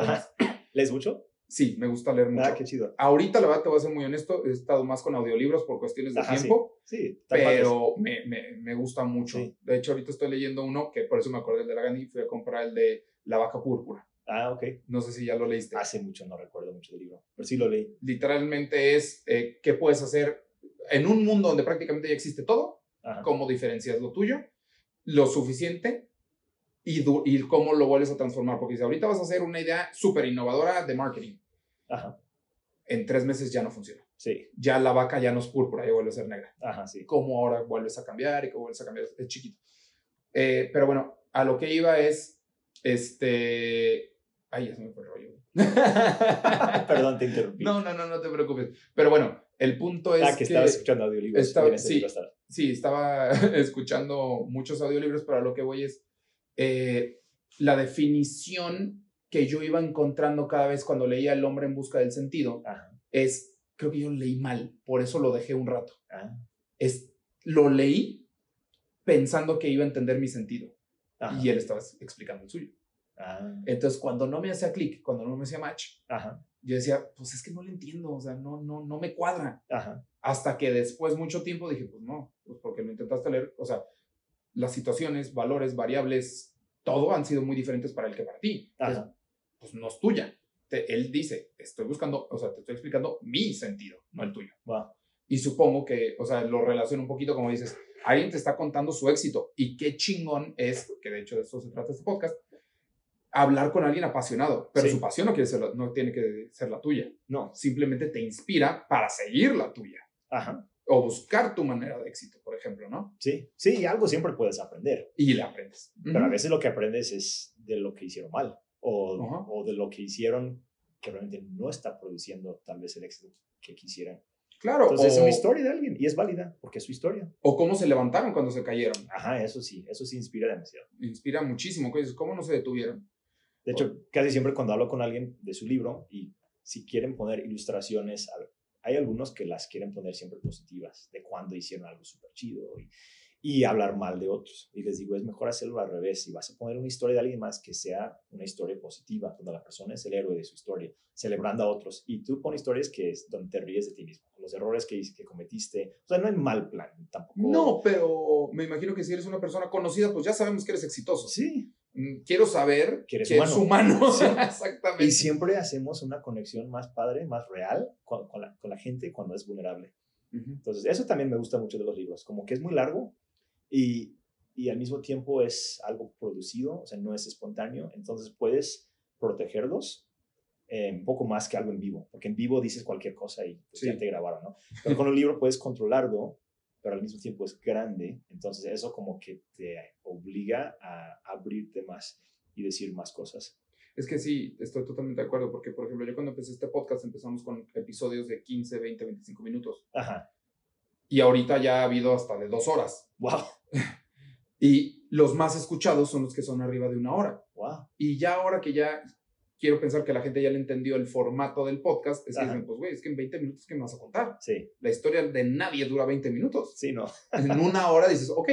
¿Lees mucho? Sí, me gusta leer mucho. Ah, qué chido. Ahorita, la verdad, te voy a ser muy honesto, he estado más con audiolibros por cuestiones de Ajá, sí. tiempo, Sí, padre. pero me, me, me gusta mucho. Sí. De hecho, ahorita estoy leyendo uno que por eso me acordé de la Gandhi, fui a comprar el de La vaca púrpura. Ah, ok. No sé si ya lo leíste. Hace mucho no recuerdo mucho del libro, pero sí lo leí. Literalmente es eh, qué puedes hacer en un mundo donde prácticamente ya existe todo, Ajá. cómo diferencias lo tuyo, lo suficiente y, y cómo lo vuelves a transformar. Porque si ahorita vas a hacer una idea súper innovadora de marketing, Ajá. en tres meses ya no funciona. Sí. Ya la vaca ya no es púrpura, ya vuelve a ser negra. Ajá, sí. cómo ahora vuelves a cambiar y cómo vuelves a cambiar, es chiquito. Eh, pero bueno, a lo que iba es, este, ay, ya se me fue el rollo. Perdón, te interrumpí. no, no, no, no te preocupes. Pero bueno, el punto es ah, que, estabas escuchando audiolibros. estaba- sí. estaba. sí, estaba escuchando muchos audiolibros, pero a lo que voy es eh, la definición que yo iba encontrando cada vez cuando leía El hombre en busca del sentido Ajá. es, creo que yo leí mal, por eso lo dejé un rato. Ah, es, lo leí pensando que iba a entender mi sentido ajá. y él estaba explicando el suyo. Ah, Entonces, cuando no me hacía clic, cuando no me hacía match, ajá. yo decía, pues es que no le entiendo, o sea, no, no, no me cuadra. Ajá. Hasta que después, mucho tiempo, dije, pues no, pues porque lo intentaste leer, o sea, las situaciones, valores, variables, todo han sido muy diferentes para él que para ti. Entonces, Ajá. Pues no es tuya. Te- él dice, estoy buscando, o sea, te estoy explicando mi sentido, no el tuyo. Wow. Y supongo que, o sea, lo relaciono un poquito como dices, alguien te está contando su éxito y qué chingón es, que de hecho de eso se trata este podcast, hablar con alguien apasionado, pero Sí. su pasión no, quiere ser la- no tiene que ser la tuya, No. simplemente te inspira para seguir la tuya Ajá. o buscar tu manera de éxito, por ejemplo, ¿no? Sí. Sí, y algo siempre puedes aprender. Y le aprendes. Pero a veces lo que aprendes es de lo que hicieron mal o, Ajá. o de lo que hicieron que realmente no está produciendo tal vez el éxito que quisieran. Claro, Entonces es o, una historia de alguien y es válida porque es su historia. o cómo se levantaron cuando se cayeron. Ajá, eso sí, eso sí inspira demasiado. Inspira muchísimo. dices, ¿Cómo no se detuvieron? De hecho, casi siempre cuando hablo con alguien de su libro y si quieren poner ilustraciones, a ver, hay algunos que las quieren poner siempre positivas, de cuando hicieron algo súper chido y, y hablar mal de otros. Y les digo, es mejor hacerlo al revés. Si vas a poner una historia de alguien más, que sea una historia positiva, donde la persona es el héroe de su historia, celebrando a otros. Y tú pones historias que es donde te ríes de ti mismo, los errores que, que cometiste. O sea, no hay mal plan tampoco. No, pero me imagino que si eres una persona conocida, pues ya sabemos que eres exitoso. Sí. Mm, Quiero saber Que eres que eres humano. Sí. Exactamente. Y siempre hacemos una conexión más padre, más real con, con la, con la gente cuando es vulnerable. Entonces, eso también me gusta mucho de los libros, como que es muy largo y, y al mismo tiempo es algo producido, o sea, no es espontáneo, entonces puedes protegerlos eh, un poco más que algo en vivo, porque en vivo dices cualquier cosa y pues, Sí. ya te grabaron, ¿no? Pero con un libro puedes controlarlo, pero al mismo tiempo es grande, entonces eso como que te obliga a abrirte más y decir más cosas. Es que sí, estoy totalmente de acuerdo, porque por ejemplo, yo cuando empecé este podcast empezamos con episodios de 15, 20, 25 minutos. Ajá, Y ahorita ya ha habido hasta de dos horas. wow, Y los más escuchados son los que son arriba de una hora. wow. Y ya ahora que ya quiero pensar que la gente ya le entendió el formato del podcast, es que dicen, pues güey, es que en 20 minutos, ¿qué me vas a contar? Sí, La historia de nadie dura 20 minutos. sí, no. En una hora dices, ok,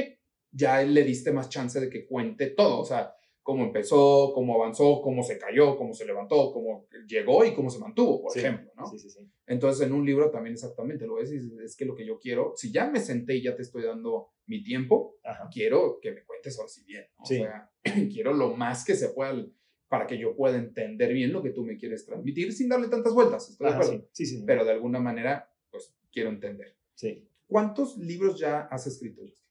ya le diste más chance de que cuente todo. O sea, cómo empezó, cómo avanzó, cómo se cayó, cómo se levantó, cómo llegó y cómo se mantuvo, por Sí, ejemplo, ¿no? Sí, sí, sí. Entonces, en un libro también exactamente lo ves y dices, es que lo que yo quiero, si ya me senté y ya te estoy dando mi tiempo, Ajá. quiero que me cuentes ahora sí bien. ¿no? Sí. O sea, quiero lo más que se pueda para que yo pueda entender bien lo que tú me quieres transmitir sin darle tantas vueltas, estoy de Ajá, acuerdo. sí, sí, sí. Pero de alguna manera, pues quiero entender. sí. ¿Cuántos libros ya has escrito? Justin?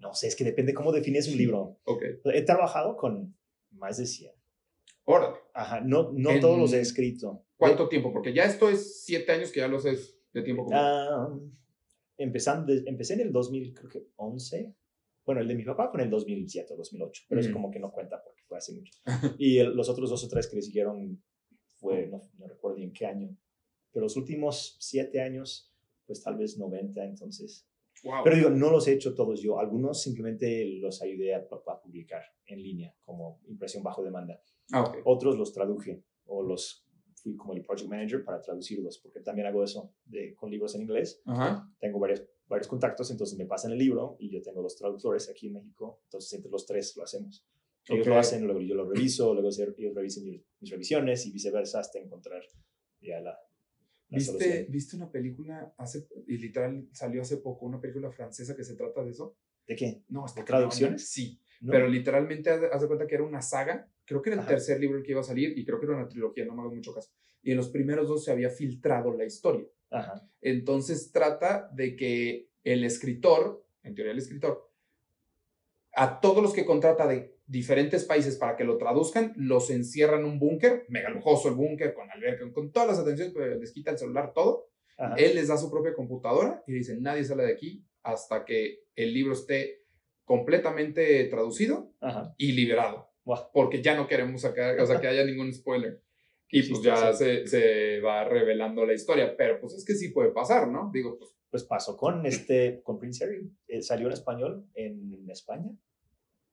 No sé, es que depende cómo defines un libro. He trabajado con más de 100. Órale. Ajá, no, no En- todos los he escrito. ¿Cuánto tiempo? Porque ya esto es siete años que ya lo haces de tiempo completo. Empezando, empecé en el 2000, creo que 11. Bueno, el de mi papá fue en el 2007 o 2008, pero es Ujú. como que no cuenta porque fue hace mucho. y el- los otros dos o tres que le siguieron fue, no, no recuerdo en qué año, pero los últimos siete años, pues tal vez 90, entonces. Wow. Pero digo, no los he hecho todos yo. Algunos simplemente los ayudé a, a publicar en línea como impresión bajo demanda. ah, ok. Otros los traduje o los fui como el project manager para traducirlos, porque también hago eso de, con libros en inglés. Ajá. Tengo varios, varios contactos, entonces me pasan el libro y yo tengo los traductores aquí en México, entonces entre los tres lo hacemos. Ellos Ok. lo hacen, luego yo lo reviso, luego ellos revisan mi- mis revisiones y viceversa hasta encontrar ya la ¿Viste. ¿Viste una película hace, y literal salió hace poco, una película francesa que se trata de eso? ¿De qué? No, ¿De traducciones? Sí, ¿No? pero literalmente haz de cuenta que era una saga. Creo que era el Ajá. tercer libro el que iba a salir y creo que era una trilogía, no me hago mucho caso. Y en los primeros dos se había filtrado la historia. Ajá. Entonces trata de que el escritor, en teoría el escritor, a todos los que contrata de diferentes países para que lo traduzcan, los encierra en un búnker, mega lujoso el búnker, con alberca, con todas las atenciones, pero les quita el celular, todo. Ajá. Él les da su propia computadora y dice, nadie sale de aquí hasta que el libro esté completamente traducido Ajá. y liberado, porque ya no queremos sacar, o sea, que haya ningún spoiler. Y pues ya se, se va revelando la historia, pero pues es que sí puede pasar, ¿no? Digo, pues Pues pasó con este, con Prince Harry. Eh, salió en español en España.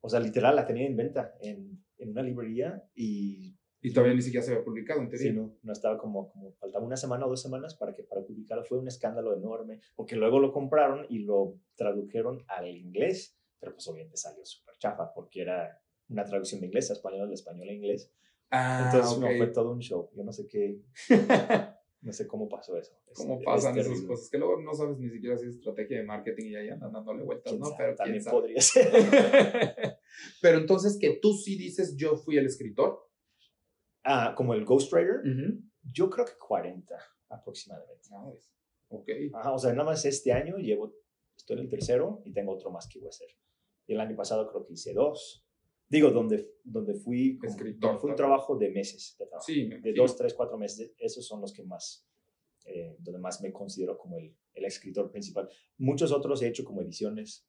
O sea, literal, la tenía en venta en, en una librería y Y todavía ni siquiera se había publicado, en teoría. Sí, no, no estaba como, como, faltaba una semana o dos semanas para que para publicarlo. Fue un escándalo enorme, porque luego lo compraron y lo tradujeron al inglés, pero pues obviamente salió súper chafa, porque era una traducción de inglés a español, de español a inglés. Ah, Entonces ok. no, fue todo un show. Yo no sé qué, no sé cómo pasó eso. Es- ¿Cómo es pasan esas terrible. cosas? Que luego no sabes ni siquiera si es estrategia de marketing y ahí andan dándole vueltas, ¿Quién ¿no? sabe? Pero también podría ser. Pero entonces que tú sí dices, yo fui el escritor. ah, como el Ghostwriter, Ujú. yo creo que 40 aproximadamente. Madres. Ok. Ajá, o sea, nada más este año llevo, estoy en el tercero y tengo otro más que voy a hacer. Y el año pasado creo que hice dos. Digo, donde, donde fui, como- Escritor, donde fue un trabajo de meses de trabajo. Sí, de dos, tres, cuatro meses. Esos son los que más, eh, donde más me considero como el, el escritor principal. Muchos otros he hecho como ediciones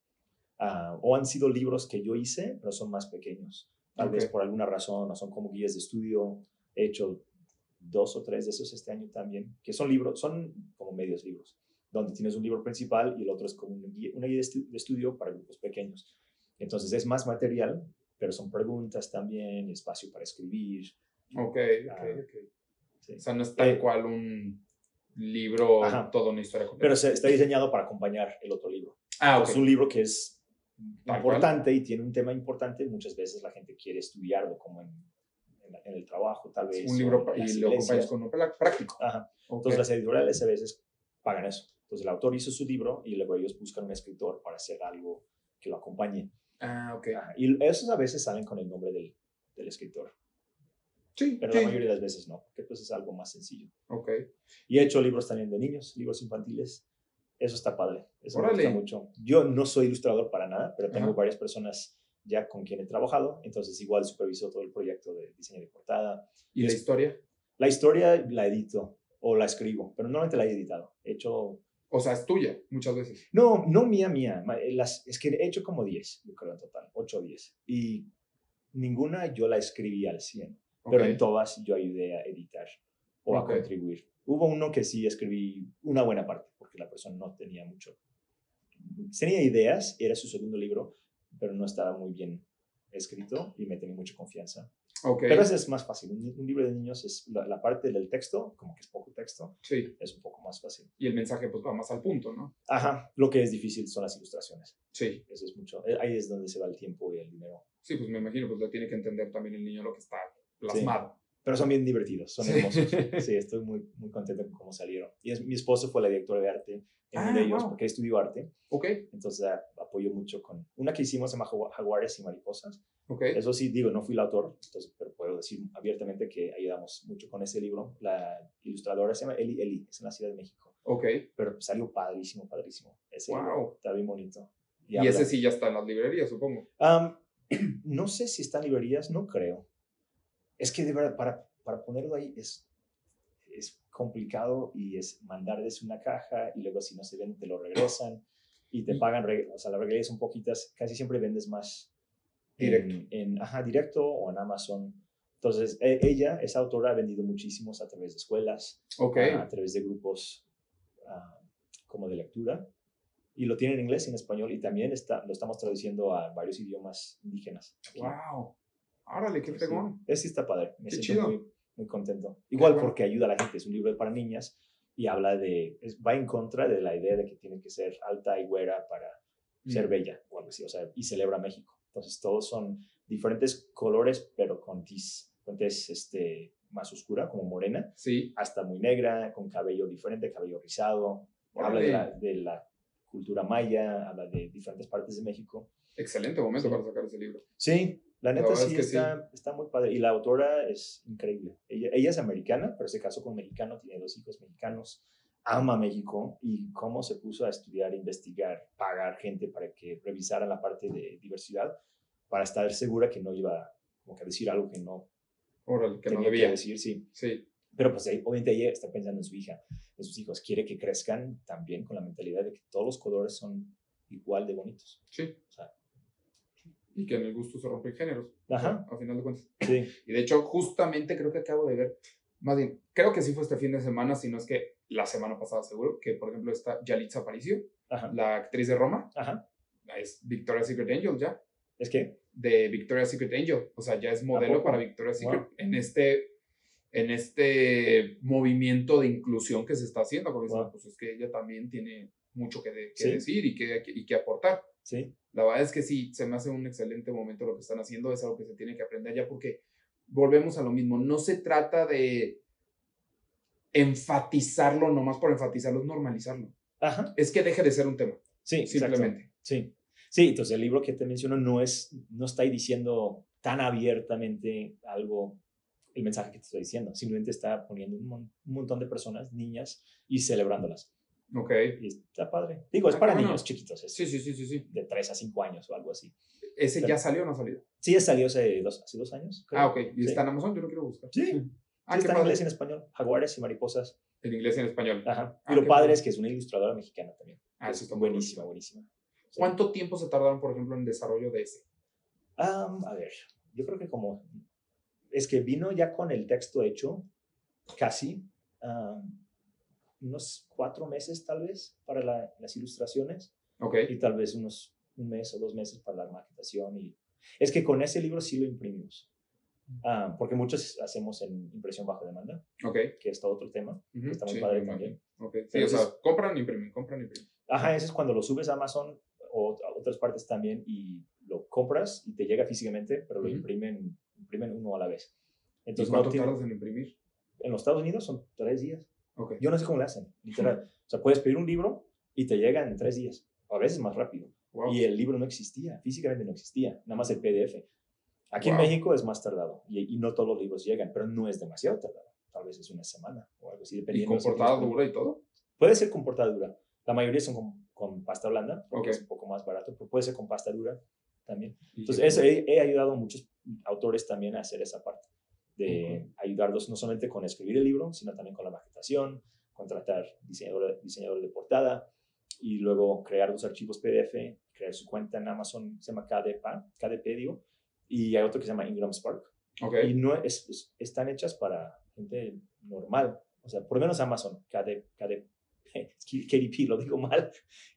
ah, o han sido libros que yo hice, pero son más pequeños. Tal vez Ok. por alguna razón, o son como guías de estudio. He hecho dos o tres de esos este año también, que son libros, son como medios libros, donde tienes un libro principal y el otro es como una guía, una guía de, estu- de estudio para grupos pequeños. Entonces es más material, pero son preguntas también espacio para escribir. Ok, Ah, ok, ok. sí. O sea, no es tal Eh, cual un libro, Ajá. toda una historia completa. Pero se- está diseñado para acompañar el otro libro. ah, ok. Es un libro que es Tal importante y tiene un tema importante. Muchas veces la gente quiere estudiarlo como en, en el trabajo, tal vez. un libro y lo acompañas con un práctico. Ajá. Entonces las editoriales a veces pagan eso. Entonces el autor hizo su libro y luego ellos buscan un escritor para hacer algo que lo acompañe. Ah, ok. Ajá. Y esos a veces salen con el nombre del, del escritor, sí, pero sí. la mayoría de las veces no, porque pues es algo más sencillo. Ok. Y he hecho libros también de niños, libros infantiles. Eso está padre. Eso Órale. me gusta mucho. Yo no soy ilustrador para nada, pero tengo Ajá. varias personas ya con quien he trabajado. Entonces igual superviso todo el proyecto de diseño de portada. ¿Y la historia? La historia la edito o la escribo, pero normalmente la he editado. He hecho... O sea, es tuya, muchas veces. No, no mía, mía. eh, Las, es que he hecho como 10, yo creo en total, 8 o 10. Y ninguna yo la escribí al 100, pero en todas yo ayudé a editar o a contribuir. Hubo uno que sí escribí una buena parte, porque la persona no tenía mucho. Tenía ideas, era su segundo libro, pero no estaba muy bien escrito y me tenía mucha confianza. Pero ese es más fácil. Un, libro de niños es la, la parte del texto, como que es poco texto, Sí. es un poco más fácil. Y el mensaje pues va más al punto, ¿no? Ajá, lo que es difícil son las ilustraciones. Sí. Eso es mucho. eh, Ahí es donde se va el tiempo y el dinero. Sí, pues me imagino, pues le tiene que entender también el niño lo que está plasmado. Pero son bien divertidos, son Sí. hermosos. Sí, estoy muy, muy contento con cómo salieron. Y es, mi esposo fue la directora de arte en uno Ah, de ellos, wow. porque estudió arte. Ok, Entonces ah, apoyo mucho con... Una que hicimos se llama Jagu- Jaguares y Mariposas. ok. Eso sí, digo, no fui el autor, entonces, pero puedo decir abiertamente que ayudamos mucho con ese libro. La ilustradora se llama Eli Eli, es en la Ciudad de México. Ok. Pero salió padrísimo, padrísimo. Ese Wow. libro está bien bonito. Y, habla- ese sí ya está en las librerías, supongo. Am, no sé si está en librerías, no creo. Es que de verdad, para, para ponerlo ahí es, es complicado y es mandarles una caja y luego si no se vende te lo regresan y te Y- pagan, o sea, las regalías son poquitas, casi siempre vendes más Directo. En, en- ajá, directo o en Amazon. Entonces, e- ella, esa autora, ha vendido muchísimos a través de escuelas, a, a través de grupos ah, como de lectura. Y lo tiene en inglés y en español y también está, lo estamos traduciendo a varios idiomas indígenas. aquí. Wow. Árale, qué Sí. fregón. Ese sí está padre. Me Qué siento chido. muy, muy contento. Igual bueno. porque ayuda a la gente. Es un libro para niñas y habla de, es- va en contra de la idea de que tiene que ser alta y güera para ser Mm. bella o algo así. O sea, y celebra México. Entonces todos son diferentes colores, pero con tiz, con este, más oscura, como morena, Sí. hasta muy negra, con cabello diferente, cabello rizado. Habla de la, de la cultura maya, habla de diferentes partes de México. Excelente momento Sí. para sacar ese libro. Sí, la neta es sí, que sí. está, está muy padre. Y la autora es increíble. Ella, ella es americana, pero se casó con un mexicano, tiene dos hijos mexicanos, ama México y cómo se puso a estudiar, investigar, pagar gente para que revisara la parte de diversidad para estar segura que no iba como que a decir algo que no Órale, que no tenía que debía. decir, sí. Sí. Pero pues obviamente ella está pensando en su hija, en sus hijos, quiere que crezcan también con la mentalidad de que todos los colores son igual de bonitos. Sí. O sea, Y que en el gusto se rompen géneros. Ajá. A final de cuentas. sí. Y de hecho, justamente creo que acabo de ver, más bien, creo que sí fue este fin de semana, si no es que la semana pasada seguro, que por ejemplo está Yalitza Aparicio, Ajá. la actriz de Roma, Ajá. es Victoria's Secret Angel ya, Es que, de Victoria's Secret Angel, o sea, ya es modelo para Victoria's Secret Wow. en este en este movimiento de inclusión que se está haciendo, porque Wow. pues es que ella también tiene mucho que, de- que Sí. decir y que, y que aportar. Sí. La verdad es que sí, se me hace un excelente momento lo que están haciendo, es algo que se tiene que aprender ya porque volvemos a lo mismo, no se trata de enfatizarlo nomás por enfatizarlo, es normalizarlo. Ajá. Es que deje de ser un tema, Sí, exacto. simplemente. Sí. Sí, entonces el libro que te menciono no es, no está ahí diciendo tan abiertamente algo, el mensaje que te estoy diciendo. Simplemente está poniendo un, mon- un montón de personas, niñas, y celebrándolas. Ok. Y está padre. Digo, es Ah, para bueno. niños chiquitos, es Sí, sí, sí, sí, sí. de 3 a 5 años o algo así. ¿Ese Pero- ya salió o no ha salido? Sí, ya salió hace dos, hace dos años. creo. Ah, ok. ¿Y Sí. está en Amazon? Yo lo quiero buscar. Sí. Ah, Sí, qué está en inglés y en español. Jaguares y mariposas. En inglés y en español. Ajá. Ah, y lo padre es que es una ilustradora mexicana también. Ah, eso está buenísima, buenísima. Sí. ¿Cuánto tiempo se tardaron, por ejemplo, en desarrollo de ese? Am, a ver, yo creo que como es que vino ya con el texto hecho, casi am, unos cuatro meses tal vez para la- las ilustraciones Ok. y tal vez unos un mes o dos meses para la maquetación y es que con ese libro sí lo imprimimos Ah, porque muchos hacemos en impresión bajo demanda Ok. que es todo otro tema Ujú, está muy sí, padre también. imagino. Ok. Sí, Pero o sea, eso compran, imprimen, compran, imprimen. Ajá, ese es cuando lo subes a Amazon o a otras partes también y lo compras y te llega físicamente, pero lo Ujú. imprimen, imprimen uno a la vez. ¿Y Entonces, cuánto no tiene- tardas en imprimir? en los Estados Unidos son tres días. Ok. Yo no sé cómo le hacen, literal. O sea, puedes pedir un libro y te llega en tres días, a veces más rápido. Wow. Y el libro no existía, físicamente no existía, nada más el PDF. Aquí en Wow. México es más tardado y, y no todos los libros llegan, pero no es demasiado tardado. Tal vez es una semana o algo así, ¿Y dependiendo. con de si portada dura y todo? Puede ser con portada dura. La mayoría son con, con pasta blanda, porque Ok. es un poco más barato, pero puede ser con pasta dura también. Y- Entonces, eso, he, he ayudado a muchos autores también a hacer esa parte, de ayudarlos no solamente con escribir el libro, sino también con la maquetación, contratar diseñador, diseñador de portada y luego crear los archivos PDF, crear su cuenta en Amazon, se llama KDP, KDP digo, y hay otro que se llama Ingram Spark. Ok. Y no es, es- están hechas para gente normal. O sea, por lo menos Amazon, KD, KD, KDP, lo digo mal.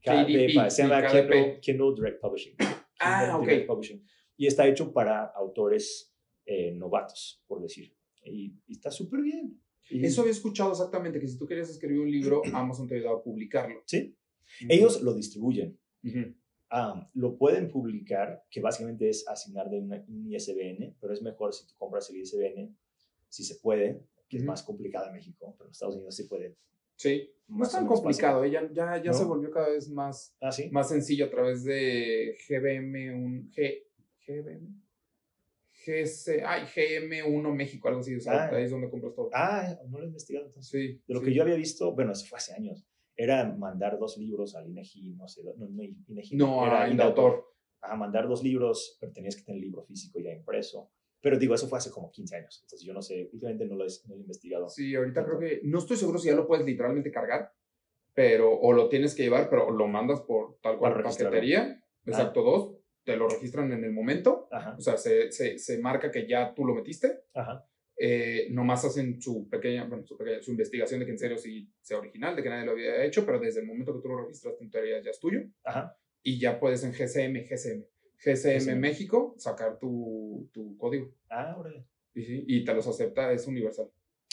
KDP, KDP, se llama KDP. Kindle, Kindle Direct Publishing. Ah, Kindle ok. Direct Publishing. Y está hecho para autores eh, novatos, por decir. Y, y está súper bien. Y- Eso había escuchado exactamente, que si tú querías escribir un libro, Amazon te ayudaba a publicarlo. Sí. Ellos lo distribuyen. Ujú. Ah, lo pueden publicar, que básicamente es asignar de una- un ISBN, pero es mejor si tú compras el ISBN, si se puede, que es Ujú. más complicado en México, pero en Estados Unidos sí puede. Sí. No es tan complicado, ¿eh? ya, ya, ya ¿No? se volvió cada vez más. Ah, sí. más sencillo a través de GBM, un G, GBM, GC, ay, GM1 México, algo así, o sea, Ah. ahí es donde compras todo. Ah, no lo he investigado entonces. sí. De lo sí. que yo había visto, bueno, eso fue hace años, era mandar dos libros al INEGI, no sé, no, no, INEGI, No, era a Indautor. a mandar dos libros, pero tenías que tener el libro físico ya impreso. Pero digo, eso fue hace como 15 años, entonces yo no sé, últimamente no lo he, no lo he investigado. Sí, ahorita creo que, no estoy seguro si ya lo puedes literalmente cargar, pero, o lo tienes que llevar, pero lo mandas por tal cual paquetería, exacto, dos, te lo registran en el momento, Ajá, o sea, se, se, se marca que ya tú lo metiste, ajá, eh, nomás hacen su pequeña, bueno, su pequeña, su investigación de que en serio sí sea original, de que nadie lo había hecho, pero desde el momento que tú lo registraste en teoría ya es tuyo, ajá. y ya puedes en GCM, GCM, GCM. México sacar tu, tu código, Ah, órale. y, y te los acepta, es universal.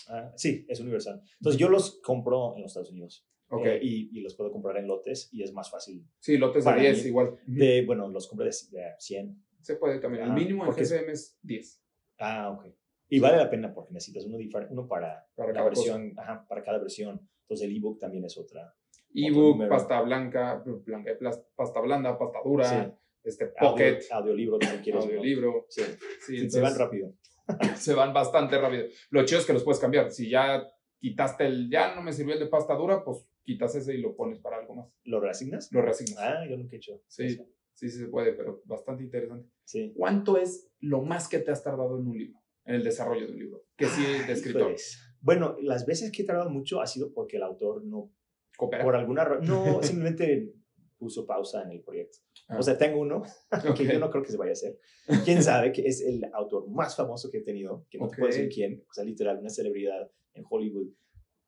Ah, sí, es universal. Entonces yo los compro en los Estados Unidos. Eh, y, y los puedo comprar en lotes y es más fácil. sí, lotes de para 10 mí, igual. De, bueno, los compré de, de 100. Se puede también. El Ah, mínimo en porque es- GCM es 10. Ah, ok. Y vale la pena porque necesitas uno, uno para, Para la cada versión, ajá, para cada versión. Entonces el ebook también es otra. Ebook, pasta blanca, blanca pasta blanda, pasta dura, Sí. este Audio, pocket, audiolibro también quieres. ¿no? audiolibro. Sí. Sí, Sí, se van entonces, rápido. se van bastante rápido. Lo chido es que los puedes cambiar. Si ya quitaste el, ya no me sirvió el de pasta dura, pues quitas ese y lo pones para algo más. ¿Lo reasignas? Lo reasignas. Ah, yo nunca he hecho. Sí. eso. Sí, sí se puede, pero bastante interesante. Sí. ¿Cuánto es lo más que te has tardado en un libro? En el desarrollo de un libro. Que sí, de escritor. Bueno, las veces que he tardado mucho ha sido porque el autor no, Coopera. por alguna razón, no, simplemente puso pausa en el proyecto. Ah. O sea, tengo uno que yo no creo que se vaya a hacer. Quién sabe que es el autor más famoso que he tenido, que no te puedo decir quién, o sea, literal, una celebridad en Hollywood,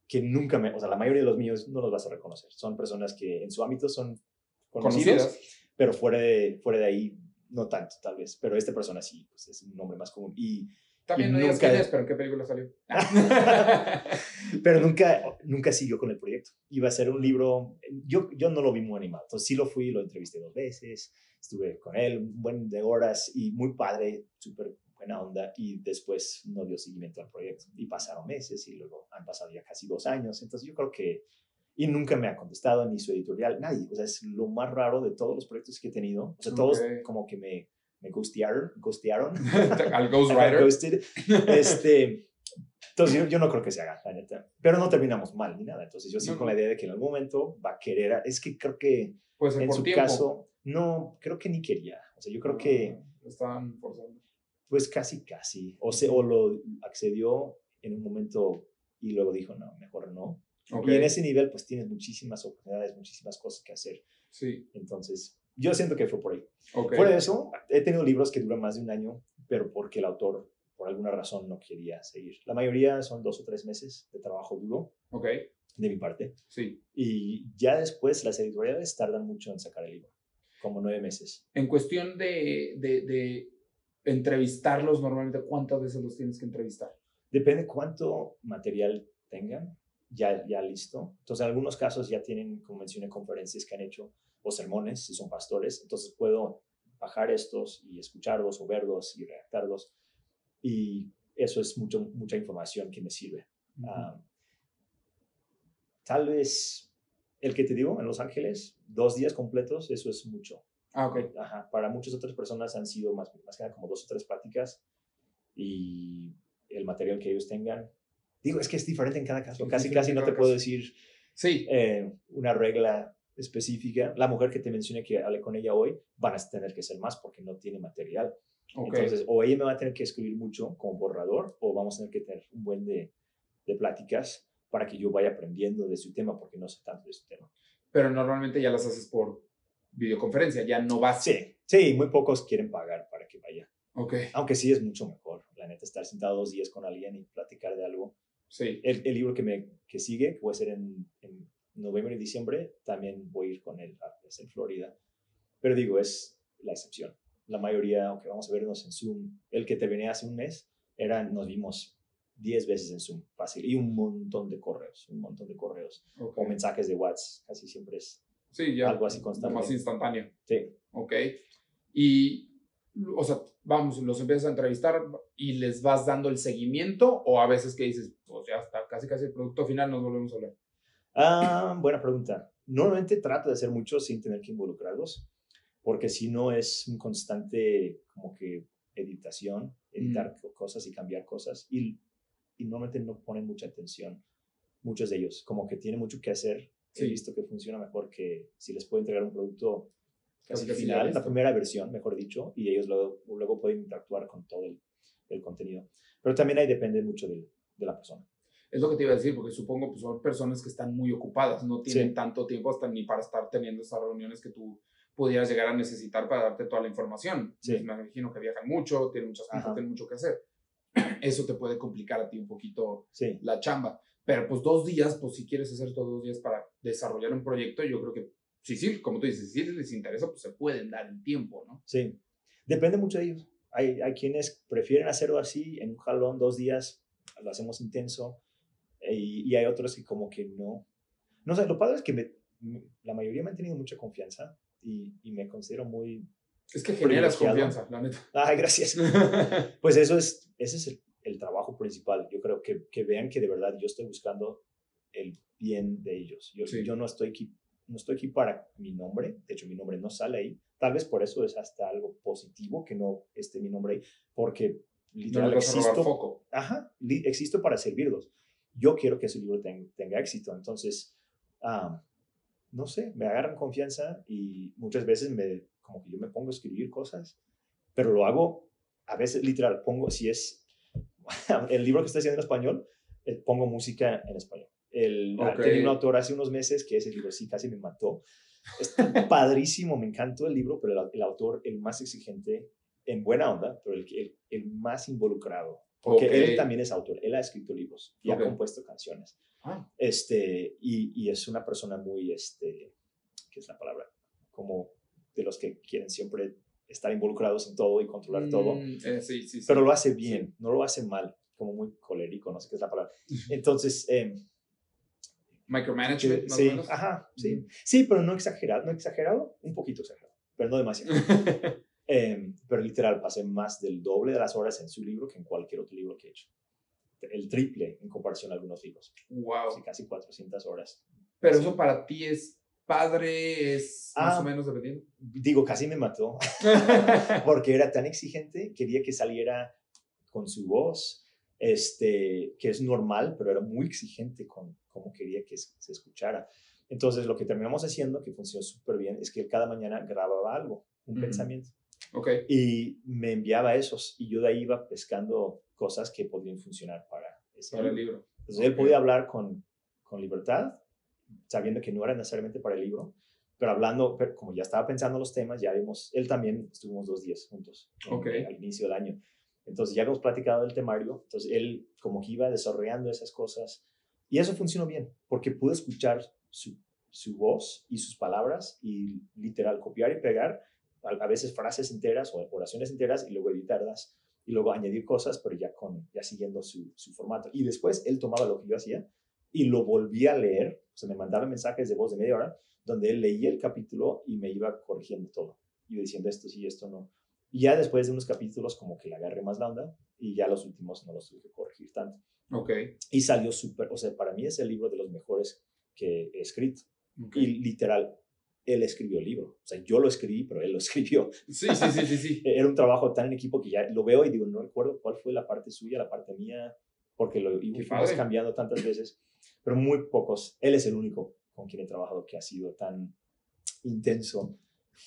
que nunca me, o sea, la mayoría de los míos no los vas a reconocer. Son personas que en su ámbito son conocidos, Conocidas. pero fuera de, fuera de ahí no tanto, tal vez. Pero esta persona sí, pues es un nombre más común. Y, También Y no digas nunca- quién es, pero en qué película salió. pero nunca, nunca siguió con el proyecto. Iba a ser un libro, yo, yo no lo vi muy animado, entonces sí lo fui, lo entrevisté dos veces, estuve con él un buen de horas y muy padre, súper buena onda y después no dio seguimiento al proyecto y pasaron meses y luego han pasado ya casi dos años, entonces yo creo que, y nunca me ha contestado ni su editorial, nadie, o sea, es lo más raro de todos los proyectos que he tenido, o sea, todos Ok. como que me, me ghostearon, ghostearon, Al Ghostwriter. ghosted. Este, entonces yo, yo no creo que se haga, la neta. Pero no terminamos mal ni nada. Entonces yo sigo No, con la idea de que en algún momento va a querer. a- Es que creo que Puede ser en su tiempo. caso, no, creo que ni quería. O sea, yo creo que Ah, lo Estaban forzando. Pues casi, casi. O, se, o lo accedió en un momento y luego dijo, no, mejor no. Ok. Y en ese nivel pues tienes muchísimas oportunidades, muchísimas cosas que hacer. Sí, Entonces yo siento que fue por ahí. de eso, he tenido libros que duran más de un año, pero porque el autor, por alguna razón, no quería seguir. La mayoría son dos o tres meses de trabajo duro Ok, de mi parte. sí. Y ya después las editoriales tardan mucho en sacar el libro, como nueve meses. En cuestión de, de, de entrevistarlos, normalmente, ¿cuántas veces los tienes que entrevistar? Depende cuánto material tengan ya, ya listo. Entonces, en algunos casos ya tienen, como mencioné, conferencias que han hecho o sermones, si son pastores. Entonces, puedo bajar estos y escucharlos o verlos y redactarlos. Y eso es mucho, mucha información que me sirve. Ah, tal vez el que te digo en Los Ángeles, dos días completos, eso es mucho. Ah, ok. Ajá, Para muchas otras personas han sido más, más que nada como dos o tres prácticas y el material que ellos tengan. Digo, es que es diferente en cada caso. Es Casi, casi no te puedo caso. decir Sí, eh, una regla específica. La mujer que te mencioné que hablé con ella hoy, van a tener que ser más porque no tiene material. ok. Entonces, o ella me va a tener que escribir mucho como borrador, o vamos a tener que tener un buen de, de pláticas para que yo vaya aprendiendo de su tema, porque no sé tanto de su tema. Pero normalmente ya las haces por videoconferencia, ya no vas. Sí, sí, muy pocos quieren pagar para que vaya. Aunque sí es mucho mejor, la neta, estar sentado dos días con alguien y platicar de algo. sí. El, el libro que, me, que sigue, que voy a hacer en, en noviembre y diciembre, también voy a ir con él, a- es en Florida. Pero digo, es la excepción. La mayoría, aunque vamos a vernos en Zoom, el que terminé hace un mes, era, nos vimos 10 veces en Zoom, fácil, y un montón de correos, un montón de correos, ok. o mensajes de WhatsApp, casi siempre es Sí, ya. algo así constante. Más instantáneo. Sí. Ok. Y, o sea, vamos, los empiezas a entrevistar y les vas dando el seguimiento o a veces que dices, pues ya está, casi casi el producto final, nos volvemos a hablar. Ah, buena pregunta. Normalmente trato de hacer mucho sin tener que involucrarlos, porque si no es un constante como que editación, editar co- cosas y cambiar cosas, y, y normalmente no ponen mucha atención, muchos de ellos, como que tienen mucho que hacer, he visto que funciona mejor que si les puedo entregar un producto casi Casi final, la primera versión, mejor dicho, y ellos luego, luego pueden interactuar con todo el, el contenido. Pero también ahí depende mucho del- de la persona. Es lo que te iba a decir, porque supongo que son personas que están muy ocupadas, no tienen Sí. tanto tiempo hasta ni para estar teniendo esas reuniones que tú pudieras llegar a necesitar para darte toda la información. Sí. Pues me imagino que viajan mucho, tienen muchas cosas, tienen mucho que hacer. Eso te puede complicar a ti un poquito Sí, la chamba. Pero pues dos días, pues si quieres hacer todos dos días para desarrollar un proyecto, yo creo que sí, sí, como tú dices, si les interesa, pues se pueden dar el tiempo, ¿no? sí. Depende mucho de ellos. Hay, hay quienes prefieren hacerlo así, en un jalón, dos días, lo hacemos intenso, eh, y, y hay otros que como que no. No sé, lo padre es que me- la mayoría me han tenido mucha confianza y, y me considero muy... Es que generas confianza, la neta. Ay, gracias. Pues eso es, ese es el, el trabajo principal. Yo creo que, que vean que de verdad yo estoy buscando el bien de ellos. Yo, Sí. yo no, estoy aquí, no estoy aquí para mi nombre. De hecho, mi nombre no sale ahí. Tal vez por eso es hasta algo positivo que no esté mi nombre ahí, porque No literal robar existo, foco. ajá, li- existo para servirlos. Yo quiero que ese libro ten- tenga éxito. Entonces, ah, no sé, me agarran confianza y muchas veces me, como que yo me pongo a escribir cosas, pero lo hago a veces literal, pongo, si es el libro que estoy haciendo en español, eh, pongo música en español. El, Ok. Tenía un autor hace unos meses que ese libro sí casi me mató. Es padrísimo, me encantó el libro, pero el, el autor, el más exigente, en buena onda, pero el, el, el más involucrado. Porque él también es autor, él ha escrito libros y ha compuesto canciones. Ah, Este, y, y es una persona muy, este, ¿qué es la palabra? Como de los que quieren siempre estar involucrados en todo y controlar todo mm, eh, sí, sí, sí. pero lo hace bien, no lo hace mal, como muy colérico, no sé qué es la palabra. Entonces, eh, Micromanagement, más sí, menos. ajá, sí. Ujú. Sí, pero no exagerado, no exagerado, un poquito exagerado, pero no demasiado. Eh, pero literal, pasé más del doble de las horas en su libro que en cualquier otro libro que he hecho. El triple en comparación a algunos libros. wow. Sí, casi 400 horas. Pero Sí. eso para ti es padre, es más Ah. o menos dependiendo. Digo, casi me mató, porque era tan exigente, quería que saliera con su voz, este, que es normal, pero era muy exigente con cómo quería que se escuchara. Entonces, lo que terminamos haciendo, que funcionó súper bien, es que él cada mañana grababa algo, un Ujú. pensamiento, ok. y me enviaba esos, y yo de ahí iba pescando cosas que podrían funcionar para ese Para el libro. libro. Entonces, él Ok. podía hablar con, con libertad, sabiendo que no era necesariamente para el libro, pero hablando, pero como ya estaba pensando los temas, ya vimos, él también estuvimos dos días juntos en- Ok. al inicio del año. Entonces ya habíamos platicado del temario, entonces él como que iba desarrollando esas cosas y eso funcionó bien, porque pude escuchar su, su voz y sus palabras y literal copiar y pegar a, a veces frases enteras o oraciones enteras y luego editarlas y luego añadir cosas, pero ya, con, ya siguiendo su, su formato. Y después él tomaba lo que yo hacía y lo volvía a leer, o sea, me mandaba mensajes de voz de media hora donde él leía el capítulo y me iba corrigiendo todo. Y yo diciendo esto sí, esto no. Y ya después de unos capítulos como que le agarré más la onda y ya los últimos no los tuve que corregir tanto. Ok. Y salió súper, o sea, para mí es el libro de los mejores que he escrito. ok. Y literal, él escribió el libro. O sea, yo lo escribí, pero él lo escribió. Sí, sí, sí, sí, sí. Era un trabajo tan en equipo que ya lo veo y digo, no recuerdo cuál fue la parte suya, la parte mía, porque lo fuimos cambiando tantas veces, pero muy pocos. Él es el único con quien he trabajado que ha sido tan intenso.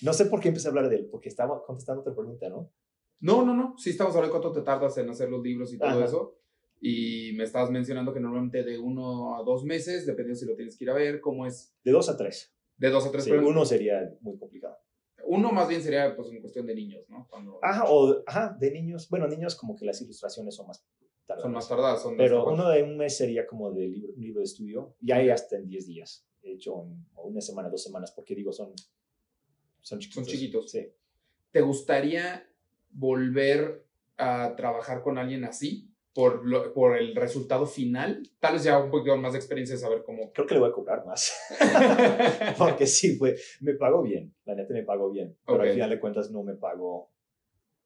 No sé por qué empecé a hablar de él, porque estaba contestando otra pregunta, ¿no? No, no, no. Sí, estamos hablando de cuánto te tardas en hacer los libros y todo Ajá. eso. Y me estabas mencionando que normalmente de uno a dos meses, dependiendo si lo tienes que ir a ver, cómo es. De dos a tres. De dos a tres, Sí, pero uno sería muy complicado. uno más bien sería pues en cuestión de niños, ¿no? Cuando Ajá, o ajá, de niños. Bueno, niños como que las ilustraciones son más tardadas. son más tardadas, son Pero hasta uno de un mes sería como de libro, un libro de estudio. Y hay hasta en 10 días. De hecho, en o una semana, dos semanas, porque digo, son, son chiquitos. chiquitos. Sí. ¿Te gustaría volver a trabajar con alguien así por, lo- por el resultado final? Tal vez ya un poquito más de experiencia de saber cómo. Creo que le voy a cobrar más. porque sí, fue, me pagó bien. La neta me pagó bien. Pero Ok. al final de cuentas no me pagó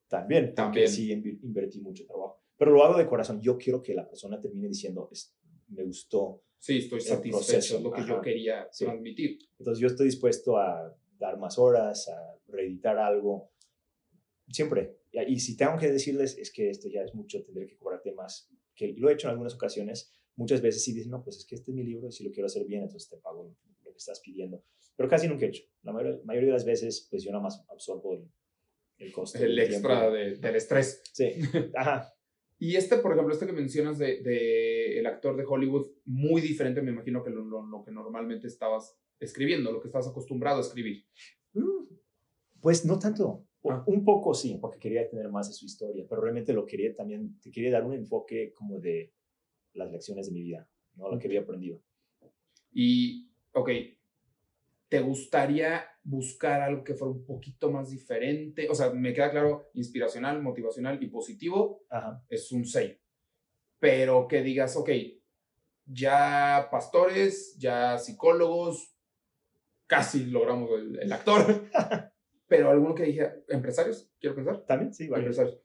tan bien. Tan Porque bien. sí invertí mucho trabajo. Pero lo hago de corazón. Yo quiero que la persona termine diciendo, "Es- me gustó. sí, estoy satisfecho, proceso, es lo que yo ajá. quería Sí. transmitir. Entonces yo estoy dispuesto a dar más horas, a reeditar algo, siempre. Y, si tengo que decirles, es que esto ya es mucho, tendré que cobrarte más, que lo he hecho en algunas ocasiones, muchas veces sí dicen, no, pues es que este es mi libro y si lo quiero hacer bien, entonces te pago lo que estás pidiendo. Pero casi nunca he hecho. La mayoría, mayoría de las veces, pues yo nada más absorbo el, el costo. El extra de- del estrés. Sí, ajá. Y este, por ejemplo, este que mencionas de, de el actor de Hollywood, muy diferente, me imagino que lo, lo- lo que normalmente estabas escribiendo, lo que estabas acostumbrado a escribir. Mm, Pues no tanto. Ah. Un poco sí, porque quería tener más de su historia, pero realmente lo quería también, te quería dar un enfoque como de las lecciones de mi vida, ¿no? Lo que había aprendido. Y, ok, ¿te gustaría buscar algo que fuera un poquito más diferente? O sea, me queda claro, inspiracional, motivacional y positivo Ajá. es un sello. Pero que digas, ok, ya pastores, ya psicólogos, casi logramos el, el actor, pero alguno que dije, empresarios, quiero pensar, También, sí, varios. empresarios.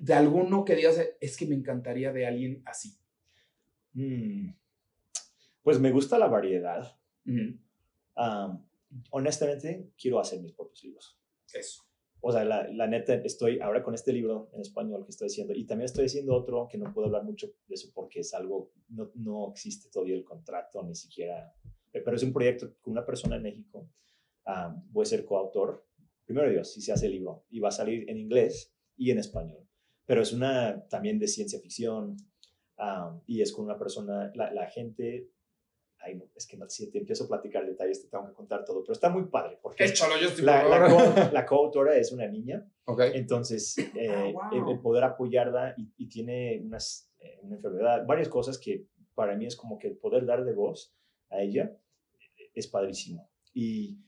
De alguno que digas, es que me encantaría de alguien así. Mm, Pues me gusta la variedad. Ujú, Am, honestamente, quiero hacer mis propios libros. Eso. O sea, la, la neta, estoy ahora con este libro en español que estoy haciendo y también estoy haciendo otro que no puedo hablar mucho de eso porque es algo, no, no existe todavía el contrato, ni siquiera, pero es un proyecto con una persona en México. Am, voy a ser coautor, primero Dios, si se hace el libro, y va a salir en inglés y en español, pero es una también de ciencia ficción am, y es con una persona, la, la gente, ay, no, es que no, si te empiezo a platicar detalles te tengo que contar todo, pero está muy padre porque Échalo, yo estoy la, la, co- la coautora es una niña, Ok. entonces eh, Ah, el, wow. el poder apoyarla y, y tiene unas, eh, una enfermedad, varias cosas que para mí es como que el poder dar de voz a ella eh, es padrísimo. Y,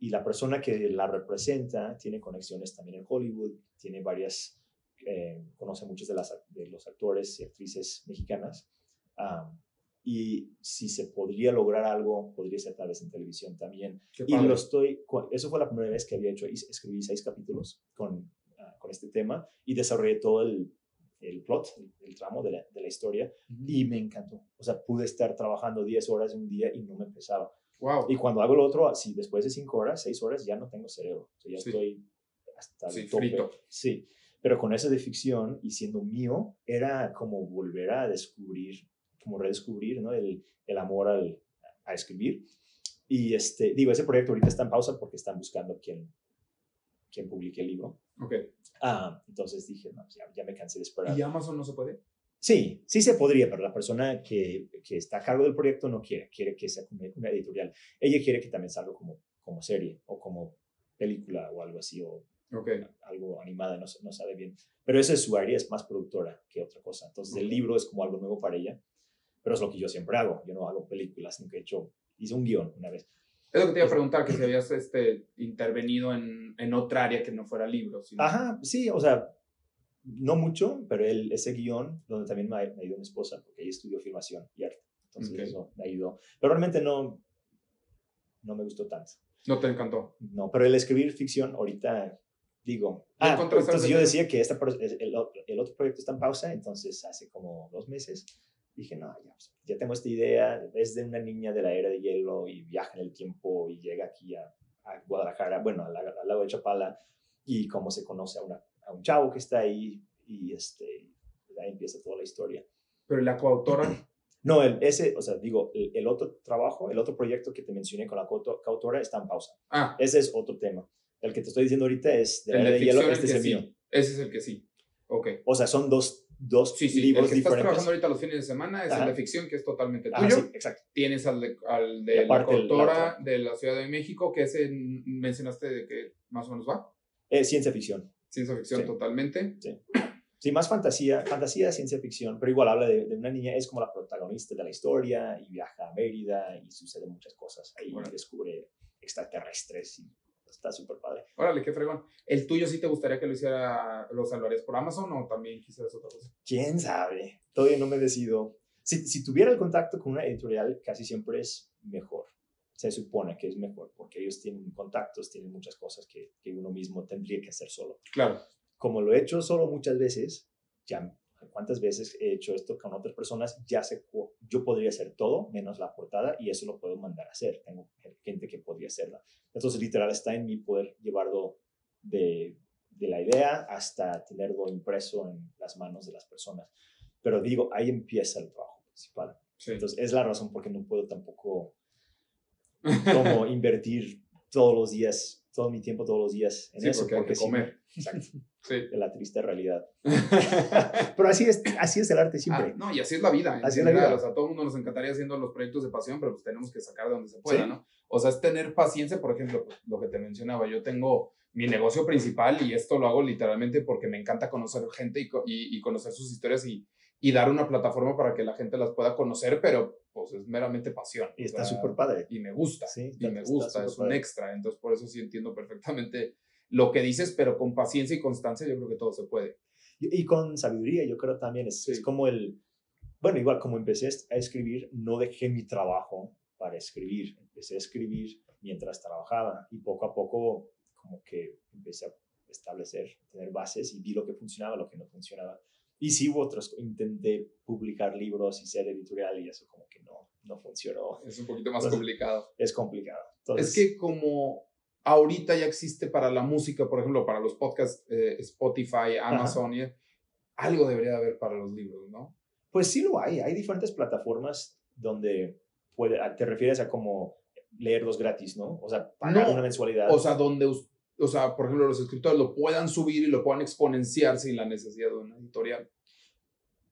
y la persona que la representa tiene conexiones también en Hollywood, tiene varias, eh, conoce muchos de, las, de los actores y actrices mexicanas. am, y si se podría lograr algo, podría ser tal vez en televisión también. Y lo estoy, eso fue la primera vez que había hecho, escribí seis capítulos con, ah, con este tema y desarrollé todo el, el plot, el, el tramo de la, de la historia Ujú. y me encantó. O sea, pude estar trabajando 10 horas en un día y no me pesaba. Wow. Y cuando hago lo otro, si después de 5 horas, 6 horas, ya no tengo cerebro. O sea, ya Sí. estoy hasta Sí, el tope. frito. Sí, pero con eso de ficción y siendo mío, era como volver a descubrir, como redescubrir, ¿no? El, el amor al, a escribir. Y este, digo, ese proyecto ahorita está en pausa porque están buscando quién, quién publique el libro. Ok. Ah, entonces dije, no, pues ya, ya me cansé de esperar. ¿Y Amazon no se puede? Sí, sí se podría, pero la persona que, que está a cargo del proyecto no quiere, quiere que sea como una editorial. Ella quiere que también salga como, como serie o como película o algo así, o Ok. algo animada, no, no sabe bien. Pero esa es su área, es más productora que otra cosa. Entonces el Ok. libro es como algo nuevo para ella, pero es lo que yo siempre hago. Yo no hago películas, nunca he hecho, hice un guion una vez. Es lo que te iba a preguntar, que si habías este, intervenido en, en otra área que no fuera libros. sino- Ajá, sí, o sea, no mucho, pero el, ese guion, donde también me, me ayudó mi esposa, porque ella estudió filmación y arte. Entonces Ok. eso me ayudó. Pero realmente no, no me gustó tanto. No te encantó. No, pero el escribir ficción ahorita digo. ¿Ya Ah, entonces yo decía que esta, el, el otro proyecto está en pausa, entonces hace como dos meses dije, no, ya, ya tengo esta idea, es de una niña de la era de hielo y viaja en el tiempo y llega aquí a, a Guadalajara, bueno, al, al lago de Chapala, y cómo se conoce a, una, a un chavo que está ahí y este, ahí empieza toda la historia. Pero la coautora, No, el, ese, o sea, digo, el, el otro trabajo, el otro proyecto que te mencioné con la coauto- coautora está en pausa. ah, Ese es otro tema. El que te estoy diciendo ahorita es de la era de hielo, este es el sí. mío. Ese es el que sí. Ok. O sea, son dos, dos Sí, sí, el libros que estás diferentes. trabajando ahorita los fines de semana es Ajá. el de ficción, que es totalmente Ajá, tuyo. sí, exacto. Tienes al de, al de la el- otra. de la Ciudad de México, que ese mencionaste de que más o menos va. Eh, ciencia ficción. Ciencia ficción Sí. totalmente. Sí, más fantasía, fantasía, ciencia ficción, pero igual habla de, de una niña, es como la protagonista de la historia y viaja a Mérida y suceden muchas cosas. Ahí Órale. descubre extraterrestres y está súper padre. Órale, qué fregón. ¿El tuyo sí te gustaría que lo hiciera, lo salvarías por Amazon o también quisieras otra cosa? ¿Quién sabe? Todavía no me decido. Si, si tuviera el contacto con una editorial, casi siempre es mejor. Se supone que es mejor, porque ellos tienen contactos, tienen muchas cosas que, que uno mismo tendría que hacer solo. Claro. Como lo he hecho solo muchas veces, ya cuántas veces he hecho esto con otras personas, ya sé, yo podría hacer todo menos la portada y eso lo puedo mandar a hacer. Tengo gente que podría hacerla. Entonces, literal, está en mi poder llevarlo de, de la idea hasta tenerlo impreso en las manos de las personas. Pero digo, ahí empieza el trabajo principal. Sí. Entonces, es la razón por qué no puedo tampoco como invertir todos los días, todo mi tiempo todos los días en Sí, eso. porque hay que comer. exacto, Sí. de la triste realidad. Pero así es, así es el arte siempre. Ah, no, y así es la vida. Así es la vida. O sea, a todo el mundo nos encantaría haciendo los proyectos de pasión, pero pues tenemos que sacar de donde se pueda, Sí. ¿no? O sea, es tener paciencia, por ejemplo, lo que te mencionaba. Yo tengo mi negocio principal y esto lo hago literalmente porque me encanta conocer gente y, y, y conocer sus historias y, y dar una plataforma para que la gente las pueda conocer, pero pues es meramente pasión. y está súper padre. Y me gusta. Sí, y está- me está gusta, es un padre. extra. Entonces, por eso sí entiendo perfectamente lo que dices, pero con paciencia y constancia yo creo que todo se puede. Y, y con sabiduría, yo creo también es, Sí. es como el, bueno, igual como empecé a escribir, no dejé mi trabajo para escribir, empecé a escribir mientras trabajaba y poco a poco como que empecé a establecer, tener bases y vi lo que funcionaba, lo que no funcionaba. Y sí hubo otros, intenté publicar libros y ser editorial y eso como que no, no funcionó. Es un poquito más Entonces, complicado. Es complicado. Entonces, Es que como ahorita ya existe para la música, por ejemplo, para los podcasts, eh, Spotify, Amazon, y- algo debería de haber para los libros, ¿no? Pues sí lo hay. Hay diferentes plataformas donde puede, a- te refieres a como leerlos gratis, ¿no? O sea, pagar No, una mensualidad. O sea, donde, o sea, por ejemplo, los escritores lo puedan subir y lo puedan exponenciar sin la necesidad de una editorial.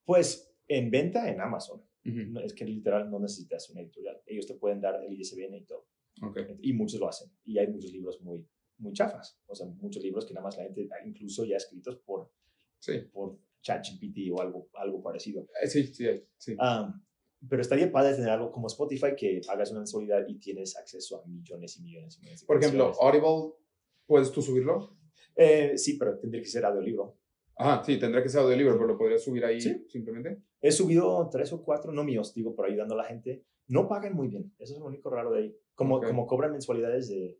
pues en venta en Amazon. Ujú. No, es que literal no necesitas una editorial. Ellos te pueden dar el ISBN y todo. Ok. Y muchos lo hacen. Y hay muchos libros muy, muy chafas. O sea, muchos libros que nada más la gente, incluso ya escritos por, Sí, por ChatGPT o algo, algo parecido. Eh, sí, sí, sí. Am, pero estaría padre tener algo como Spotify que hagas una mensualidad y tienes acceso a millones y millones y millones de Por ejemplo. Audible, ¿puedes tú subirlo? Eh, sí, pero tendría que ser audiolibro. Ajá, sí, tendría que ser audiolibro, pero lo podrías subir ahí Sí. simplemente. He subido tres o cuatro, no míos, digo, por ayudando a la gente. No pagan muy bien. Eso es lo único raro de ahí. Como, Ok. como cobran mensualidades de,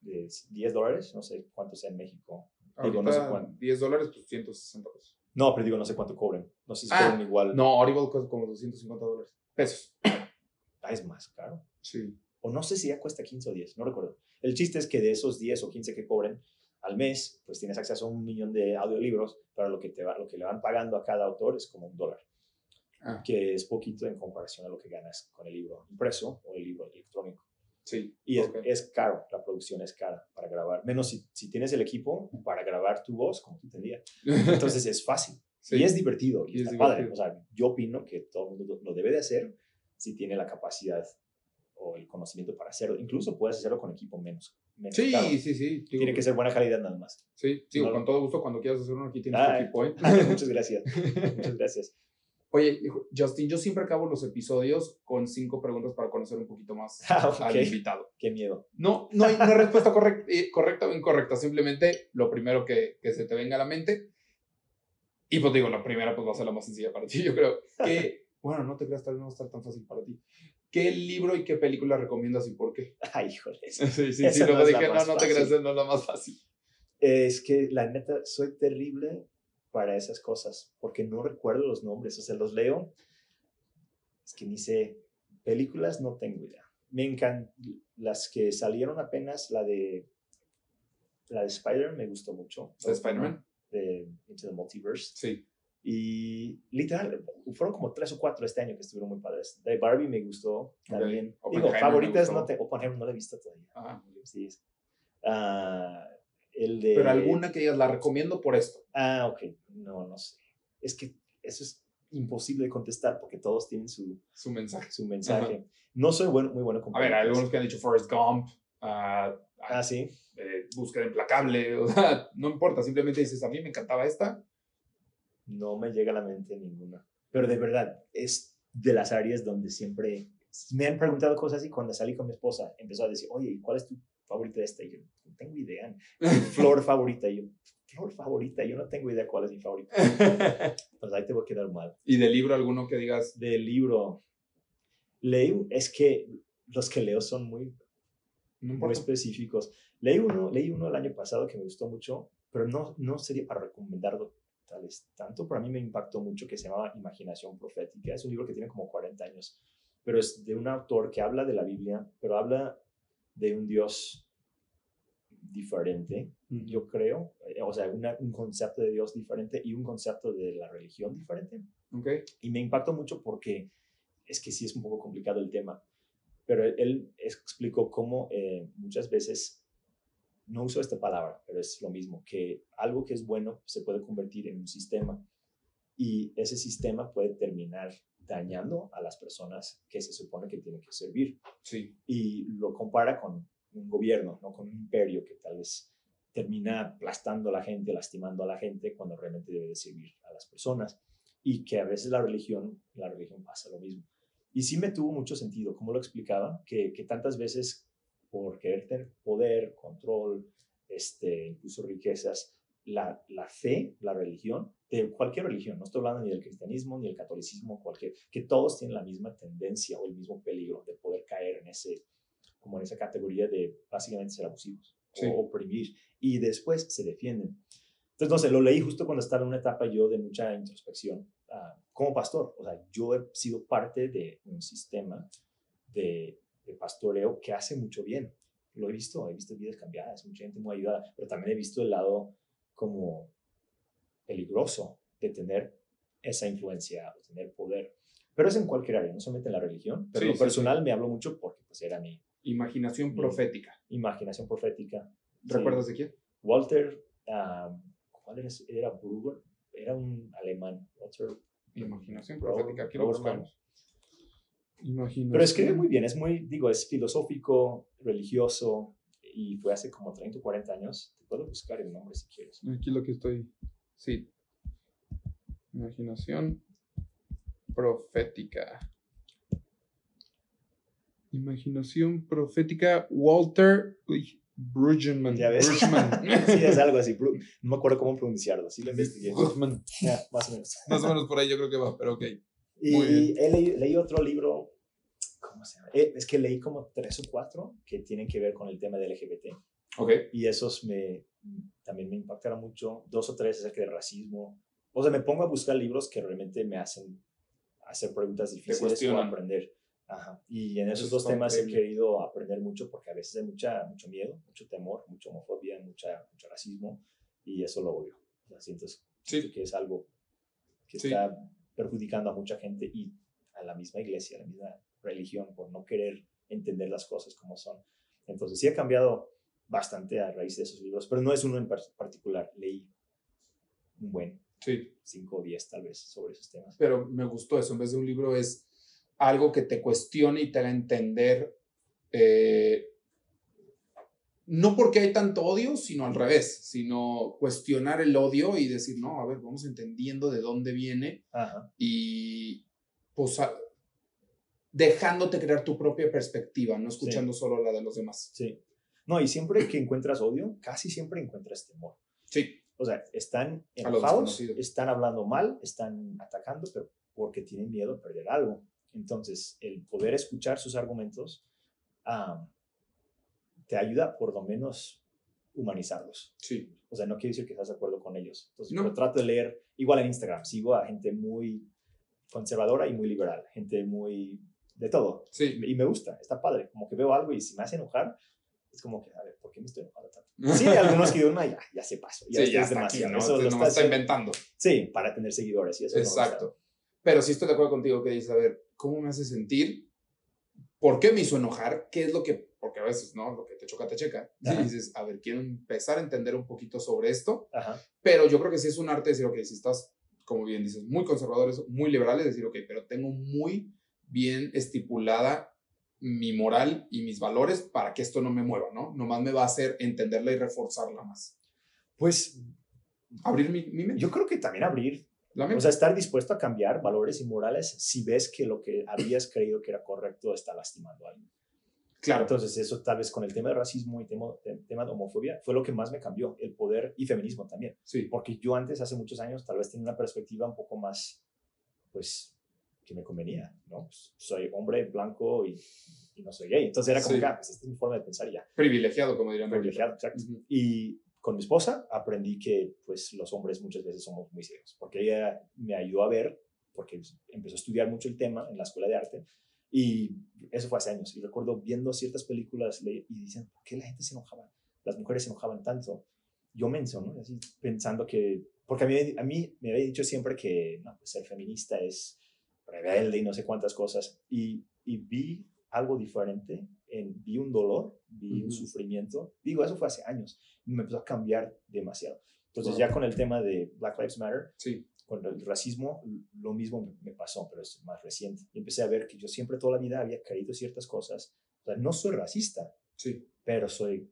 de 10 dólares, no sé cuánto sea en México. Digo, no sé cuánto. 10 dólares, pues 160 pesos. No, pero digo, no sé cuánto cobren. No sé si Ah, cobran igual. No, Audible cuesta como 250 dólares. Pesos. Ah, es más caro. Sí. O no sé si ya cuesta 15 o 10, no recuerdo. El chiste es que de esos 10 o 15 que cobren al mes, pues tienes acceso a un millón de audiolibros, pero lo que, te va, lo que le van pagando a cada autor es como un dólar. Ah, que es poquito en comparación a lo que ganas con el libro impreso o el libro electrónico. Sí. Y es, ok. es caro, la producción es cara para grabar. Menos si, si tienes el equipo para grabar tu voz como tú tenías. Entonces es fácil. Sí. Y es divertido. Y, Y es está padre. divertido. O sea, yo opino que todo el mundo lo- debe de hacer si tiene la capacidad o el conocimiento para hacerlo. Incluso puedes hacerlo con equipo menos. menos Sí, caro. sí, sí. Digo, Tiene que ser buena calidad nada más. Sí, digo, No. con todo gusto, cuando quieras hacer uno aquí tienes Ah, tu equipo, ¿eh? Muchas gracias. Muchas gracias. Oye, Justin, yo siempre acabo los episodios con cinco preguntas para conocer un poquito más Ah, ok. al invitado. Qué miedo. No, no hay una respuesta correcta, eh, correcta o incorrecta, simplemente lo primero que, que se te venga a la mente. Y pues digo, la primera pues va a ser la más sencilla para ti, yo creo. Que, bueno, no te creas, tal vez no va a estar tan fácil para ti. ¿Qué libro y qué película recomiendas y por qué? Ay, híjole. Sí, sí, sí, no luego la dije, no, no te creas, no es la más fácil. Es que la neta soy terrible para esas cosas, porque no recuerdo los nombres, o sea, los leo. Es que ni sé, películas no tengo idea. Me encantan las que salieron apenas, la de la de Spider me gustó mucho. ¿De Spider-Man? De Into the Multiverse. Sí. Y literal, fueron como tres o cuatro este año que estuvieron muy padres. De Barbie me gustó también. Digo, Oppenheimer me favoritas no te, Oppenheimer no la he visto todavía. Ajá. Sí. Ah, el de... Pero alguna que digas, la recomiendo por esto. Ah, ok. No, no sé. Es que eso es imposible de contestar porque todos tienen su, Su mensaje. su mensaje. No soy bueno, muy bueno con A ver, algunos que han dicho Forrest Gump, ah, Ah, sí. eh, Búsqueda Implacable, o sea, no importa, simplemente dices, a mí me encantaba esta. No me llega a la mente ninguna. Pero de verdad, es de las áreas donde siempre me han preguntado cosas y cuando salí con mi esposa empezó a decir, oye, ¿cuál es tu favorita de esta? Y yo, no tengo idea. Flor favorita. Y yo, flor favorita. Yo no tengo idea cuál es mi favorita. Pues ahí te voy a quedar mal. y de libro alguno que digas, del libro. Leo, es que los que leo son muy, no muy específicos. Leí uno, leí uno el año pasado que me gustó mucho, pero no, no sería para recomendarlo tal vez tanto, pero a mí me impactó mucho que se llama Imaginación Profética. Es un libro que tiene como 40 años, pero es de un autor que habla de la Biblia, pero habla de un Dios diferente, yo creo, eh, o sea, una- un concepto de Dios diferente y un concepto de la religión diferente. Y me impactó mucho porque es que sí es un poco complicado el tema. pero él explicó cómo eh, muchas veces, no uso esta palabra, pero es lo mismo, que algo que es bueno se puede convertir en un sistema y ese sistema puede terminar dañando a las personas que se supone que tienen que servir. Sí. Y lo compara con un gobierno, no con un imperio que tal vez termina aplastando a la gente, lastimando a la gente cuando realmente debe de servir a las personas. Y que a veces la religión, la religión pasa lo mismo. Y sí me tuvo mucho sentido, como lo explicaba, que, que tantas veces por querer tener poder, control, este, incluso riquezas, la, la, fe, la religión, de cualquier religión, no estoy hablando ni del cristianismo ni del catolicismo, cualquier, que todos tienen la misma tendencia o el mismo peligro de poder caer en ese, como en esa categoría de básicamente ser abusivos o oprimir y después se defienden. Entonces, no sé, lo leí justo cuando estaba en una etapa yo de mucha introspección uh, como pastor. O sea, yo he sido parte de un sistema de, de, pastoreo que hace mucho bien. Lo he visto, he visto vidas cambiadas, mucha gente muy ayudada, pero también he visto el lado como peligroso de tener esa influencia o tener poder. Pero es en cualquier área, no solamente en la religión, pero sí, lo personal sí, sí. me hablo mucho porque pues era mi... Imaginación profética. Imaginación profética. ¿Recuerdas de quién? Walter, um, ¿cuál era? Era Brugger, era un alemán. Walter, Imaginación profética, aquí lo buscamos. Imaginación. Pero escribe muy bien, es muy, digo, es filosófico, religioso, y fue hace como 30 o 40 años. Te puedo buscar el nombre si quieres. Aquí lo que estoy, sí. Imaginación profética. Imaginación profética, Walter uy, Bruggeman. Ya ves. Bruggeman. sí, es algo así. No me acuerdo cómo pronunciarlo. Sí lo investigué. Ya, más o menos. Más o menos por ahí yo creo que va, pero ok. Y he leí, leí otro libro, ¿cómo se llama? Eh, Es que leí como tres o cuatro que tienen que ver con el tema del LGBT. Y esos me, también me impactaron mucho. Dos o tres acerca del racismo. O sea, me pongo a buscar libros que realmente me hacen hacer preguntas difíciles o aprender. Ajá. Y en esos Eso dos temas he querido aprender mucho porque a veces hay mucha, mucho miedo, mucho temor, mucha homofobia, mucha, mucho racismo y eso lo odio. Sea, siento Sí, que es algo que Sí. está perjudicando a mucha gente y a la misma iglesia, a la misma religión por no querer entender las cosas como son. Entonces sí ha cambiado bastante a raíz de esos libros, pero no es uno en par- particular. Leí un buen sí. 5 o 10 tal vez sobre esos temas. Pero me gustó eso. En vez de un libro es algo que te cuestione y te haga entender. eh, no porque hay tanto odio, sino al revés, sino cuestionar el odio y decir, no, a ver, vamos entendiendo de dónde viene Ajá. y pues dejándote crear tu propia perspectiva, no escuchando solo la de los demás. Sí. No, y siempre que encuentras odio, casi siempre encuentras temor. Sí, O sea, están enojados, están hablando mal, están atacando, pero porque tienen miedo a perder algo. Entonces, el poder escuchar sus argumentos ah, te ayuda por lo menos humanizarlos. sí, O sea, no quiere decir que estás de acuerdo con ellos. Entonces, No. pero trato de leer, igual en Instagram, sigo a gente muy conservadora y muy liberal, gente muy de todo. sí. Y me gusta, está padre. Como que veo algo y si me hace enojar, es como que, a ver, ¿por qué me estoy enojando tanto? Sí, algunos que digo, no, ya, ya se pasó. Ya, Sí, ya es está aquí, demasiado. ¿no? Eso lo Entonces, está está inventando. Sí, para tener seguidores y eso. no. Exacto. Pero sí estoy de acuerdo contigo que dices, a ver, ¿cómo me hace sentir? ¿Por qué me hizo enojar? ¿Qué es lo que, porque a veces, ¿no? Lo que te choca, te checa. Y Ajá. dices, a ver, quiero empezar a entender un poquito sobre esto, Ajá. pero yo creo que sí es un arte decir, ok, si estás, como bien dices, muy conservadores, muy liberales, decir, ok, pero tengo muy bien estipulada mi moral y mis valores para que esto no me mueva, ¿no? Nomás me va a hacer entenderla y reforzarla más. Pues Abrir mi, mi mente. yo creo que también abrir, la o sea, estar dispuesto a cambiar valores y morales si ves que lo que habías creído que era correcto está lastimando a alguien. claro. Entonces, eso tal vez con el tema de racismo y tema, tema de homofobia fue lo que más me cambió, el poder y feminismo también. sí. Porque yo antes, hace muchos años, tal vez tenía una perspectiva un poco más, pues, que me convenía, ¿no? Pues, soy hombre blanco y, y no soy gay. Entonces era como Sí. que, ah, pues, esta es mi forma de pensar ya. Privilegiado, como dirían. Privilegiado, exacto. Ujú. Y con mi esposa aprendí que, pues, los hombres muchas veces somos muy serios. Porque ella me ayudó a ver, porque empezó a estudiar mucho el tema en la escuela de arte. Y eso fue hace años. Y recuerdo viendo ciertas películas y dicen, ¿por qué la gente se enojaba? Las mujeres se enojaban tanto. Yo menciono, ¿no? Así pensando que, porque a mí, a mí me había dicho siempre que no, pues, ser feminista es rebelde y no sé cuántas cosas. Y, y vi algo diferente, en, vi un dolor, vi un Ujú. sufrimiento. Digo, eso fue hace años. Me empezó a cambiar demasiado. Entonces, Wow. ya con el tema de Black Lives Matter, Sí, con el racismo, lo mismo me- pasó, pero es más reciente. Y empecé a ver que yo siempre toda la vida había creído ciertas cosas. O sea, no soy racista, sí, pero soy,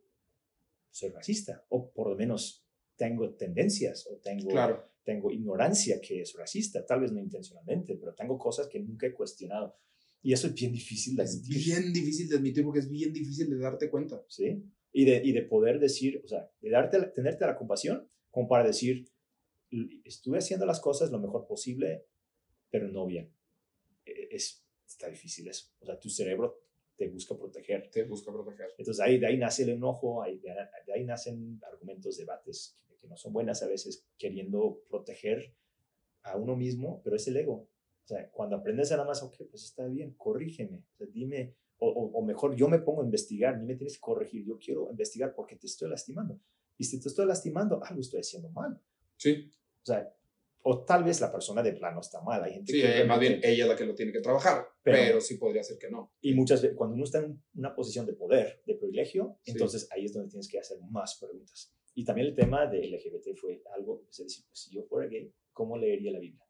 soy racista. O por lo menos tengo tendencias o tengo, claro. Tengo ignorancia que es racista. Tal vez no intencionalmente, pero tengo cosas que nunca he cuestionado. Y eso es bien difícil de Es admitir, bien difícil de admitir porque es bien difícil de darte cuenta. ¿sí? Y de, y de poder decir, o sea, de darte, tenerte la compasión como para decir, "L- estuve haciendo las cosas lo mejor posible, pero no bien. E- Es, está difícil eso. O sea, tu cerebro te busca proteger. Te busca proteger. Entonces ahí, de ahí nace el enojo, ahí, de ahí nacen argumentos, debates que, no son buenas a veces, queriendo proteger a uno mismo, pero es el ego. O sea, cuando aprendes a nada más, ok, pues está bien, corrígeme, o sea, dime, o, o, o mejor yo me pongo a investigar, ni me tienes que corregir, yo quiero investigar porque te estoy lastimando. Y si te estoy lastimando, algo estoy haciendo mal. Sí, O sea, o tal vez la persona de plano está mal. Hay gente sí, que eh, más bien ella es la que lo tiene que trabajar, Pero- pero, sí podría ser que no. Y muchas veces, cuando uno está en una posición de poder, de privilegio, Sí. entonces ahí es donde tienes que hacer más preguntas. Y también el tema de LGBT fue algo, es decir, pues, si yo fuera gay, ¿cómo leería la Biblia?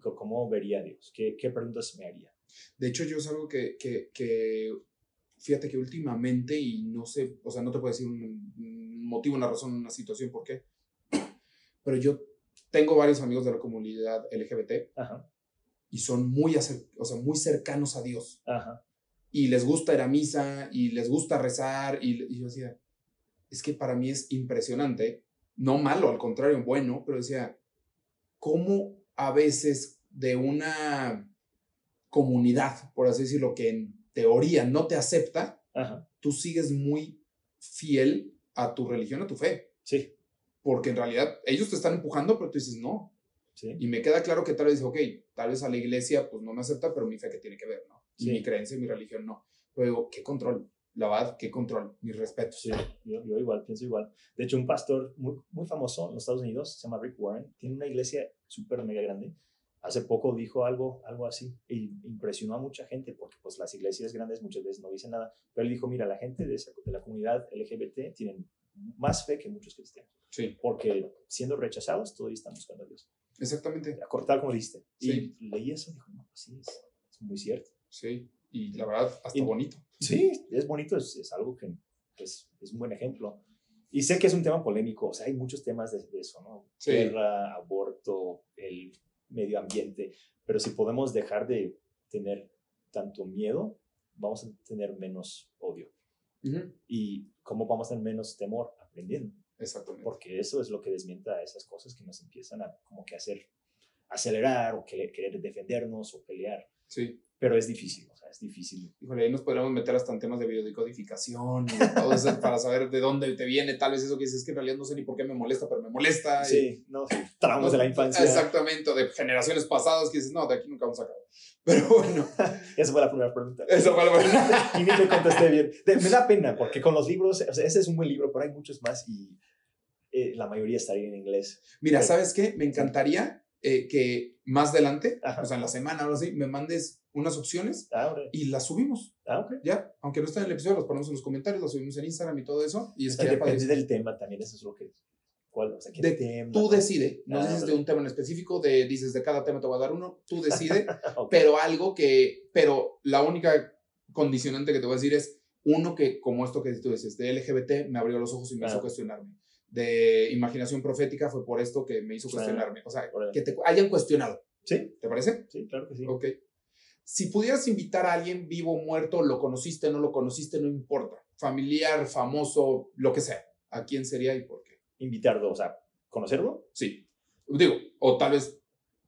¿Cómo vería a Dios? ¿Qué, qué preguntas me haría? De hecho, yo es algo que, que, que, fíjate que últimamente, y no sé, o sea, no te puedo decir un, un motivo, una razón, una situación, por qué, pero yo tengo varios amigos de la comunidad LGBT Ajá, y son muy, acer- o sea, muy cercanos a Dios. ajá, y les gusta ir a misa y les gusta rezar y, y yo decía, es que para mí es impresionante, no malo, al contrario, bueno, pero decía, cómo a veces de una comunidad, por así decirlo, que en teoría no te acepta, ajá. tú sigues muy fiel a tu religión, a tu fe, Sí, porque en realidad ellos te están empujando, pero tú dices, no. sí, Y me queda claro que tal vez ok, tal vez a la iglesia pues no me acepta, pero mi fe que tiene que ver, ¿no? Sí. mi creencia y mi religión no. Pero digo, qué control. La verdad, qué control. Mis respetos. sí. Yo, yo igual, pienso igual. De hecho, un pastor muy, muy famoso en los Estados Unidos, se llama Rick Warren, tiene una iglesia súper mega grande. Hace poco dijo algo, algo así y impresionó a mucha gente porque pues las iglesias grandes muchas veces no dicen nada. Pero él dijo, mira, la gente de, esa- de la comunidad LGBT tienen más fe que muchos cristianos Sí, porque siendo rechazados todavía están buscando a Dios. exactamente. Tal como dijiste. Sí. Y leí eso y dijo, no, pues sí, es, es muy cierto. Sí. Y la verdad, hasta Y- bonito. Sí, es bonito, es, es algo que pues, es un buen ejemplo. Y sé que es un tema polémico, o sea, hay muchos temas de, de eso, ¿no? Sí. Guerra, aborto, el medio ambiente, pero si podemos dejar de tener tanto miedo, vamos a tener menos odio. Ujú. ¿Y cómo vamos a tener menos temor? Aprendiendo, Exactamente. porque eso es lo que desmienta esas cosas que nos empiezan a como que hacer acelerar o que- querer defendernos o pelear. Sí. Pero es difícil, o sea, es difícil. Híjole, ahí nos podríamos meter hasta en temas de biodecodificación y todo eso para saber de dónde te viene tal vez eso que dices "Es que en realidad no sé ni por qué me molesta, pero me molesta. y- Sí, no, sí, traumas de la infancia. Exactamente, de generaciones pasadas que dices, no, de aquí nunca vamos a acabar. Pero bueno, Esa fue la primera pregunta. eso fue lo bueno. y ni te contesté bien. De- me da pena, porque con los libros, o sea, ese es un buen libro, pero hay muchos más y eh, la mayoría estaría en inglés. Mira, ¿sabes qué? Me encantaría eh, que más adelante, Ajá. o sea, en la semana o algo así, me mandes unas opciones Ah, y las subimos. Ah. Ya, aunque no estén en el episodio, las ponemos en los comentarios, las subimos en Instagram y todo eso. Y Es que depende padrísimo. del tema también, eso es lo que... ¿Cuál? O sea, ¿qué De- tema? Tú decides, no Ah, dices de un tema en específico, de, dices de cada tema te voy a dar uno, tú decides, Ok. pero algo que, pero la única condicionante que te voy a decir es uno que, como esto que tú dices, de LGBT me abrió los ojos y me hizo cuestionarme. De imaginación profética fue por esto que me hizo cuestionarme. O sea, que te hayan cuestionado. Sí, ¿Te parece? sí, claro que sí. Ok. Si pudieras invitar a alguien vivo o muerto, lo conociste, no lo conociste, no importa. Familiar, famoso, lo que sea. ¿A quién sería y por qué? Invitarlo, o sea, conocerlo. Sí. Digo, o tal vez,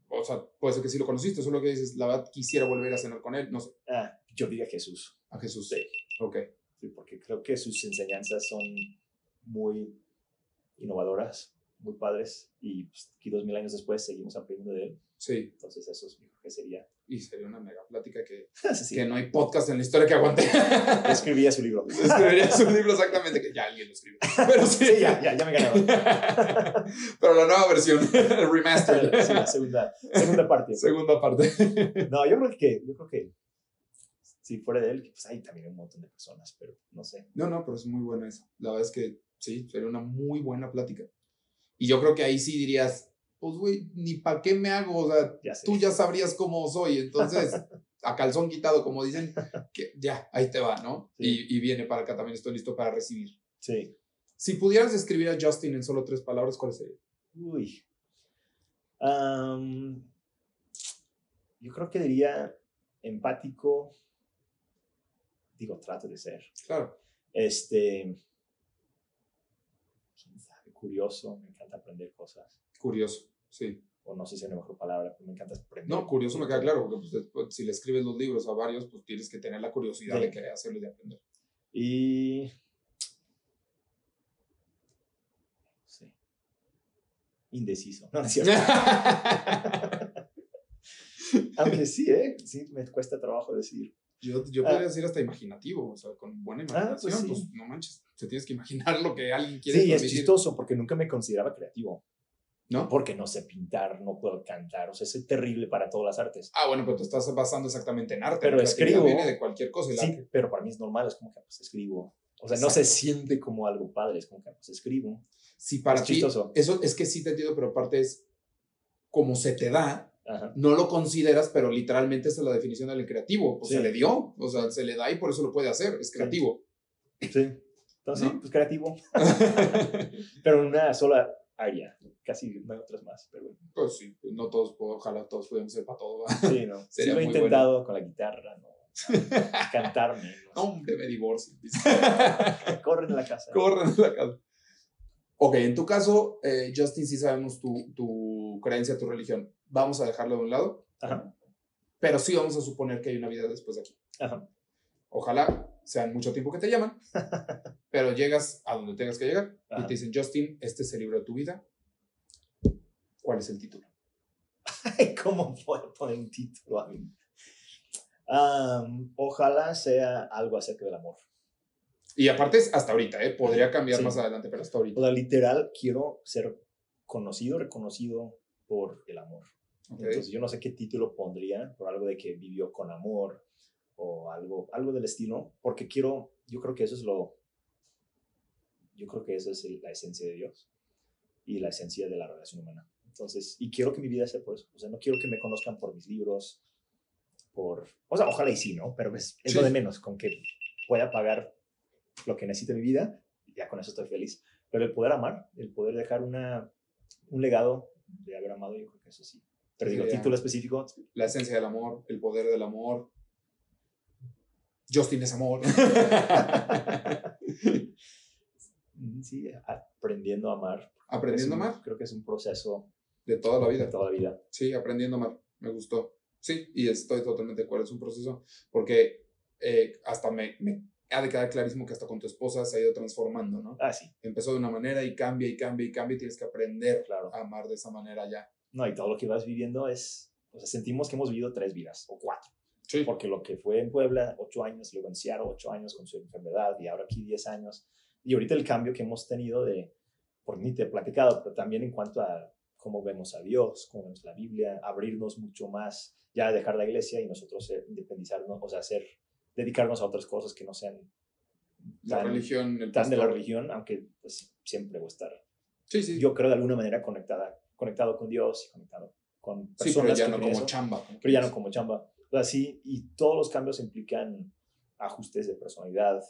o sea, puede ser que sí lo conociste, solo que dices, la verdad, quisiera volver a cenar con él, no sé, Ah, yo diría Jesús. a Jesús. Sí. Ok. Sí, porque creo que sus enseñanzas son muy innovadoras, muy padres y pues, aquí dos mil años después seguimos aprendiendo de él. Sí. Entonces eso es, yo creo que sería... Y sería una mega plática que, Sí. que no hay podcast en la historia que aguante. Escribía su libro. Escribiría su libro exactamente, que ya alguien lo escribió. Pero sí, Sí, ya, ya, ya me ganaron. Pero la nueva versión, el remaster. Sí, la segunda, segunda parte. Segunda parte. No, yo creo que, yo creo que si fuera de él, pues hay también un montón de personas, pero no sé. No, no, pero es muy buena esa. La verdad es que sí, sería una muy buena plática. Y yo creo que ahí sí dirías, pues, güey, ni para qué me hago, o sea, Ya tú ya sabrías cómo soy, entonces, a calzón quitado, como dicen, que ya, ahí te va, ¿no? Sí. Y, y viene para acá, también estoy listo para recibir. Sí. Si pudieras describir a Justin en solo tres palabras, ¿cuáles serían? Uy. Yo creo que diría empático. Digo, trato de ser. Claro. Este. quién sabe, curioso, me encanta aprender cosas. Curioso, sí. O no sé si es la mejor palabra, pero me encanta aprender. No, curioso me queda claro, porque pues, después, si le escribes los libros a varios, pues tienes que tener la curiosidad Sí. de querer hacerlo y de aprender. Y. Sí. Indeciso. No, no es cierto. Aunque sí, ¿eh? Sí, me cuesta trabajo decir. Yo, yo Ah. podría decir hasta imaginativo, o sea, con buena Ah, pues imaginación, pues, sí. no manches, te tienes que imaginar lo que alguien quiere Sí, es chistoso porque nunca me consideraba creativo. ¿No? Porque no sé pintar, no puedo cantar. O sea, es terrible para todas las artes. Ah, bueno, pero te estás basando exactamente en arte. Pero escribo. viene de cualquier cosa. el Sí, arte. pero para mí es normal, es como que pues, escribo. O sea, no se siente como algo padre, es como que pues, escribo. Sí, para Es ti, chistoso. eso es que sí te entiendo, pero aparte es como se te da, Ajá. no lo consideras, pero literalmente esa es la definición del creativo. Pues Sí. se le dio, o sea, se le da y por eso lo puede hacer, es creativo. Sí. Entonces, ¿No? sí, pues creativo. pero en una sola área. Casi no hay otras más, pero bueno. pues sí, no todos, ojalá todos pudiéramos ser para todo. Sí, no. sí Sería lo he intentado con la guitarra, no. Cantar menos. Hombre, me divorcio. Corren en la casa. Corren de la casa. Ok, en tu caso, eh, Justin, sí sabemos tu, tu creencia, tu religión. Vamos a dejarlo de un lado, Ajá. pero sí vamos a suponer que hay una vida después de aquí. Ajá. Ojalá sean mucho tiempo que te llaman, pero llegas a donde tengas que llegar y Ajá. te dicen, Justin, este es el libro de tu vida. ¿Cuál es el título? ¿Cómo puedo poner un título a mí? Ojalá sea algo acerca del amor. Y aparte es hasta ahorita, ¿eh? Podría cambiar Sí. más adelante, pero hasta ahorita. O sea, literal, quiero ser conocido, reconocido por el amor. Entonces, yo no sé qué título pondría, por algo de que vivió con amor o algo, algo del estilo, porque quiero, yo creo que eso es lo, yo creo que eso es el- la esencia de Dios y la esencia de la relación humana. Entonces, y quiero que mi vida sea por eso. O sea, no quiero que me conozcan por mis libros, por, o sea, ojalá y sí, ¿no? Pero es, es lo Sí. de menos, con que pueda pagar lo que necesite mi vida, ya con eso estoy feliz. Pero el poder amar, el poder dejar una, un legado de haber amado, yo creo que eso sí. Pero digo, título específico, La esencia del amor, el poder del amor. Justin es amor. sí, aprendiendo a amar. Aprendiendo a un- amar Creo que es un proceso de toda la de vida. toda la vida. Sí, aprendiendo a amar. Me gustó. Sí, y estoy totalmente de acuerdo. Es un proceso porque eh, hasta me, me ha de quedar clarísimo que hasta con tu esposa se ha ido transformando, ¿no? Ah, sí, Empezó de una manera y cambia y cambia y cambia y tienes que aprender claro. a amar de esa manera ya. No, y todo lo que vas viviendo es, o sea, sentimos que hemos vivido tres vidas o cuatro. Sí. Porque lo que fue en Puebla, ocho años, luego en Seattle, ocho años con su enfermedad, y ahora aquí diez años. Y ahorita el cambio que hemos tenido de, por ni te he platicado, pero también en cuanto a cómo vemos a Dios, cómo vemos la Biblia, abrirnos mucho más, ya dejar la iglesia y nosotros independizarnos, o sea, hacer, dedicarnos a otras cosas que no sean La tan, religión, el tan de la religión, aunque pues siempre voy a estar, Sí, sí. yo creo de alguna manera conectada, conectado con Dios y conectado con sí, personas pero ya no como chamba. pero ya no como chamba. Sea, sí, y todos los cambios implican ajustes de personalidad.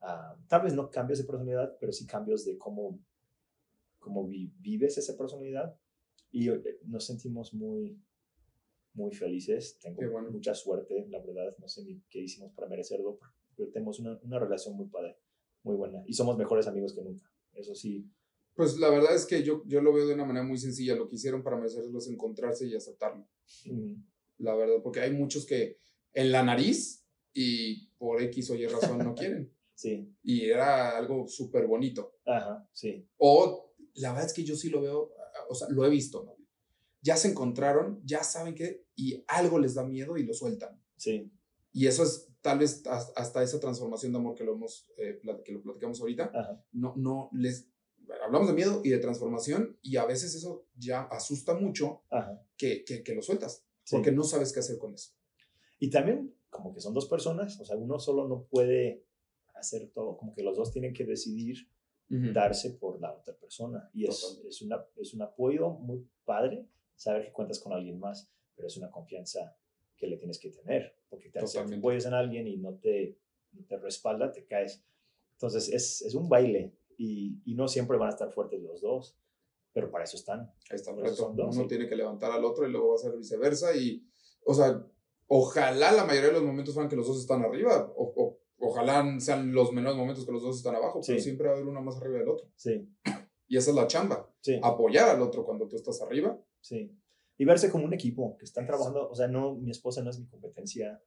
ah, tal vez no cambios de personalidad, pero sí cambios de cómo, cómo vi- vives esa personalidad. Y eh, nos sentimos muy, muy felices. Tengo bueno. mucha suerte, la verdad. No sé ni qué hicimos para merecerlo, pero tenemos una, una relación muy padre, muy buena. Y somos mejores amigos que nunca. Eso sí, Pues la verdad es que yo, yo lo veo de una manera muy sencilla. Lo que hicieron para merecerlo es encontrarse y aceptarlo. mm, La verdad, porque hay muchos que en la nariz y por X o Y razón no quieren. sí, Y era algo súper bonito. ajá, sí, O la verdad es que yo sí lo veo, o sea, lo he visto. ¿no? Ya se encontraron, ya saben que, y algo les da miedo y lo sueltan. sí, Y eso es tal vez has- hasta esa transformación de amor que lo hemos, eh, que lo platicamos ahorita, ajá, no, no les, hablamos de miedo y de transformación y a veces eso ya asusta mucho que, que, que lo sueltas, sí. porque no sabes qué hacer con eso. Y también como que son dos personas, o sea, uno solo no puede hacer todo, como que los dos tienen que decidir darse por la otra persona. Y es, es, una, es un apoyo muy padre saber que cuentas con alguien más, pero es una confianza que le tienes que tener, porque te, si te apoyas en alguien y no te, no te respalda, te caes. Entonces es, es un baile y, y no siempre van a estar fuertes los dos, pero para eso están. Ahí está eso reto. Uno sí. tiene que levantar al otro y luego va a ser viceversa. Y, o sea, ojalá la mayoría de los momentos fueran que los dos están arriba. O, o- ojalá sean los menores momentos que los dos están abajo, pero Sí. siempre va a haber uno más arriba del otro. Sí, Y esa es la chamba. sí. Apoyar al otro cuando tú estás arriba. Sí. Y verse como un equipo, que están trabajando, o sea, no, mi esposa no es mi competencia,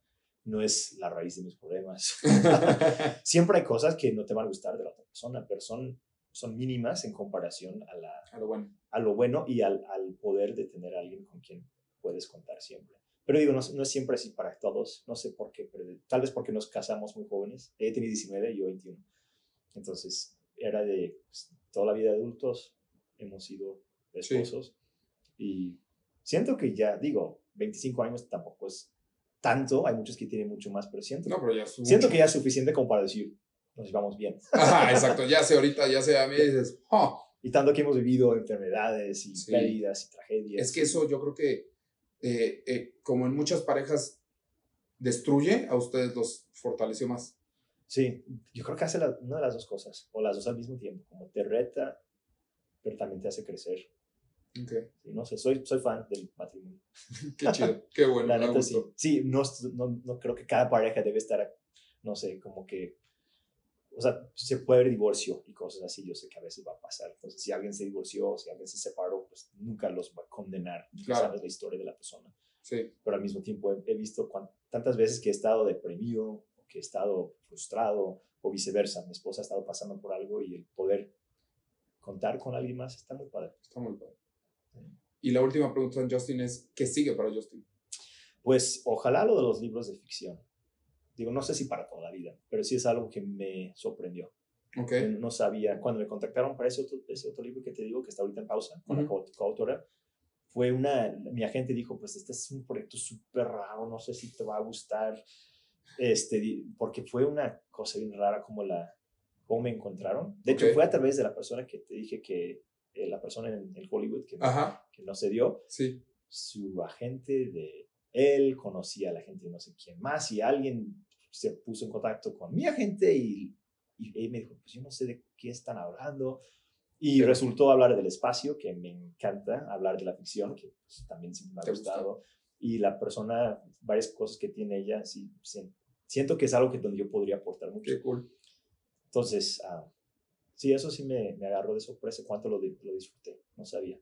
no es la raíz de mis problemas. Siempre hay cosas que no te van a gustar de la otra persona, pero son, son mínimas en comparación a, la, A lo bueno. a lo bueno y al, al poder de tener a alguien con quien puedes contar siempre. Pero digo, no, no es siempre así para todos, no sé por qué, pero tal vez porque nos casamos muy jóvenes, ella tenía 19 y yo 21. Entonces, era de pues, toda la vida de adultos, hemos sido Sí. esposos y siento que ya, digo, 25 años tampoco es tanto, hay muchos que tienen mucho más, pero siento, No, pero ya es siento mucho. que ya es suficiente como para decir, nos llevamos bien. Ajá, exacto. Ya sé ahorita, ya sé a mí dices, "Oh". Y tanto que hemos vivido enfermedades y Sí. pérdidas y tragedias. Es que eso yo creo que, eh, eh, como en muchas parejas, destruye, a ustedes los fortaleció más. Sí, yo creo que hace la- una de las dos cosas, o las dos al mismo tiempo, como te reta, pero también te hace crecer. Ok. Sí, no sé, soy, soy fan del matrimonio. Qué chido, qué bueno, la neta sí. Sí, no, no, no creo que cada pareja debe estar, no sé, como que, o sea, se puede haber divorcio y cosas así, yo sé que a veces va a pasar. Entonces, si alguien se divorció, si alguien se separó, pues nunca los va a condenar, Claro. sabes la historia de la persona. Sí, pero al mismo tiempo he, he visto cuan- tantas veces que he estado deprimido, o que he estado frustrado, o viceversa. Mi esposa ha estado pasando por algo y el poder contar con alguien más está muy padre. está muy padre. Y la última pregunta, Justin, es, ¿qué sigue para Justin? Pues ojalá lo de los libros de ficción. Digo, no sé si para toda la vida, pero sí es algo que me sorprendió. Ok, Yo No sabía, cuando me contactaron para ese otro, ese otro libro que te digo, que está ahorita en pausa, con la Ujú. co- coautora, fue una, mi agente dijo, pues este es un proyecto súper raro, no sé si te va a gustar, este, porque fue una cosa bien rara como la, cómo me encontraron. De hecho, Ok. fue a través de la persona que te dije que, eh, la persona en, en Hollywood que, ajá, que no se dio, sí, su agente de él conocía a la gente de no sé quién más y alguien se puso en contacto con mi agente y, y él me dijo, pues yo no sé de qué están hablando. Y resultó hablar del espacio, que me encanta, hablar de la ficción, que pues, también siempre me ¿Te ha gusta? gustado. Y la persona, varias cosas que tiene ella, sí, siento que es algo que donde yo podría aportar mucho. qué cool. Entonces, ah, sí, eso sí me, me agarró de sorpresa cuánto lo, lo disfruté, no sabía.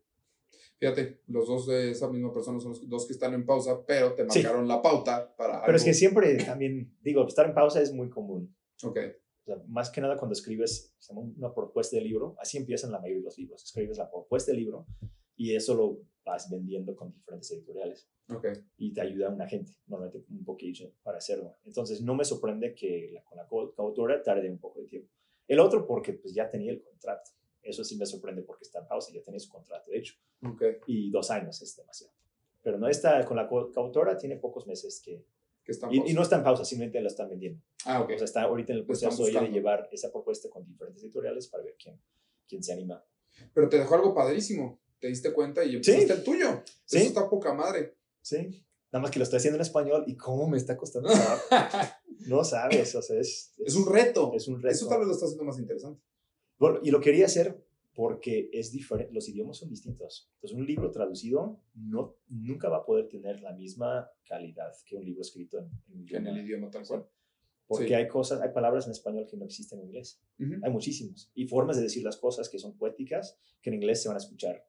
Fíjate, los dos de esa misma persona son los dos que están en pausa, pero te Sí. marcaron la pauta para Pero es que algo- siempre también, digo, estar en pausa es muy común. Ok, O sea, más que nada cuando escribes una propuesta de libro, así empiezan la mayoría de los libros. Escribes la propuesta de libro y eso lo vas vendiendo con diferentes editoriales ok, y te ayuda un agente, normalmente un bookagent, para hacerlo. Entonces no me sorprende que la, con la co- coautora tarde un poco de tiempo. El otro porque pues ya tenía el contrato. Eso sí me sorprende porque está en pausa, ya tenía su contrato hecho. ok, Y dos años es demasiado. Pero no está, con la coautora tiene pocos meses que... que están Y, y no está en pausa, simplemente lo están vendiendo. Ah, ok, O sea, está ahorita en el proceso de llevar esa propuesta con diferentes editoriales para ver quién, quién se anima. pero te dejó algo padrísimo, te diste cuenta y empezaste el tuyo. Sí. Eso está poca madre. Sí. Nada más que lo estoy haciendo en español y cómo me está costando. No sabes, o sea, es, Es un reto. Es un reto. Eso tal vez lo está haciendo más interesante. Bueno, y lo quería hacer porque es diferente, los idiomas son distintos. Entonces, un libro traducido no, nunca va a poder tener la misma calidad que un libro escrito en, en Que en idioma. el idioma tal cual. Porque Sí. hay cosas, hay palabras en español que no existen en inglés. Ujú. Hay muchísimos. Y formas de decir las cosas que son poéticas que en inglés se van a escuchar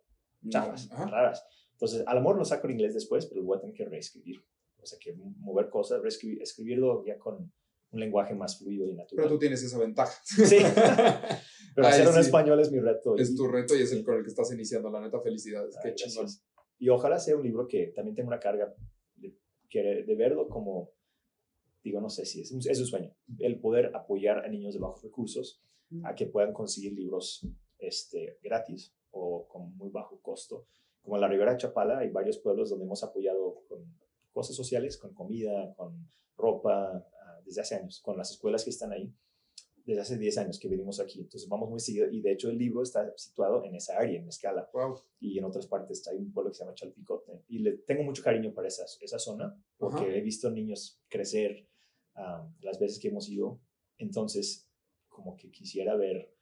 chafas, Ajá. raras. Entonces, a lo mejor lo saco en inglés después, pero lo voy a tener que reescribir. O sea, que mover cosas, reescribir, escribirlo ya con un lenguaje más fluido y Pero natural. tú tienes esa ventaja. Sí, pero Ay, hacerlo en sí. español es mi reto. Es y- tu reto y es el con el que estás iniciando. La neta, felicidades. Ay, Qué chingón. Y ojalá sea un libro que también tenga una carga de, de verlo como, digo, no sé si es, un- es un sueño, el poder apoyar a niños de bajos recursos a que puedan conseguir libros este, gratis o con muy bajo costo. Como en la Ribera de Chapala hay varios pueblos donde hemos apoyado con cosas sociales, con comida, con ropa, ah, desde hace años, con las escuelas que están ahí, desde hace 10 años que venimos aquí. Entonces vamos muy seguido y de hecho el libro está situado en esa área, en Mezcala. Wow. Y en otras partes hay un pueblo que se llama Chalpicote. Y le tengo mucho cariño para esa, esa zona porque Ajá. he visto niños crecer ah, las veces que hemos ido. Entonces, como que quisiera ver,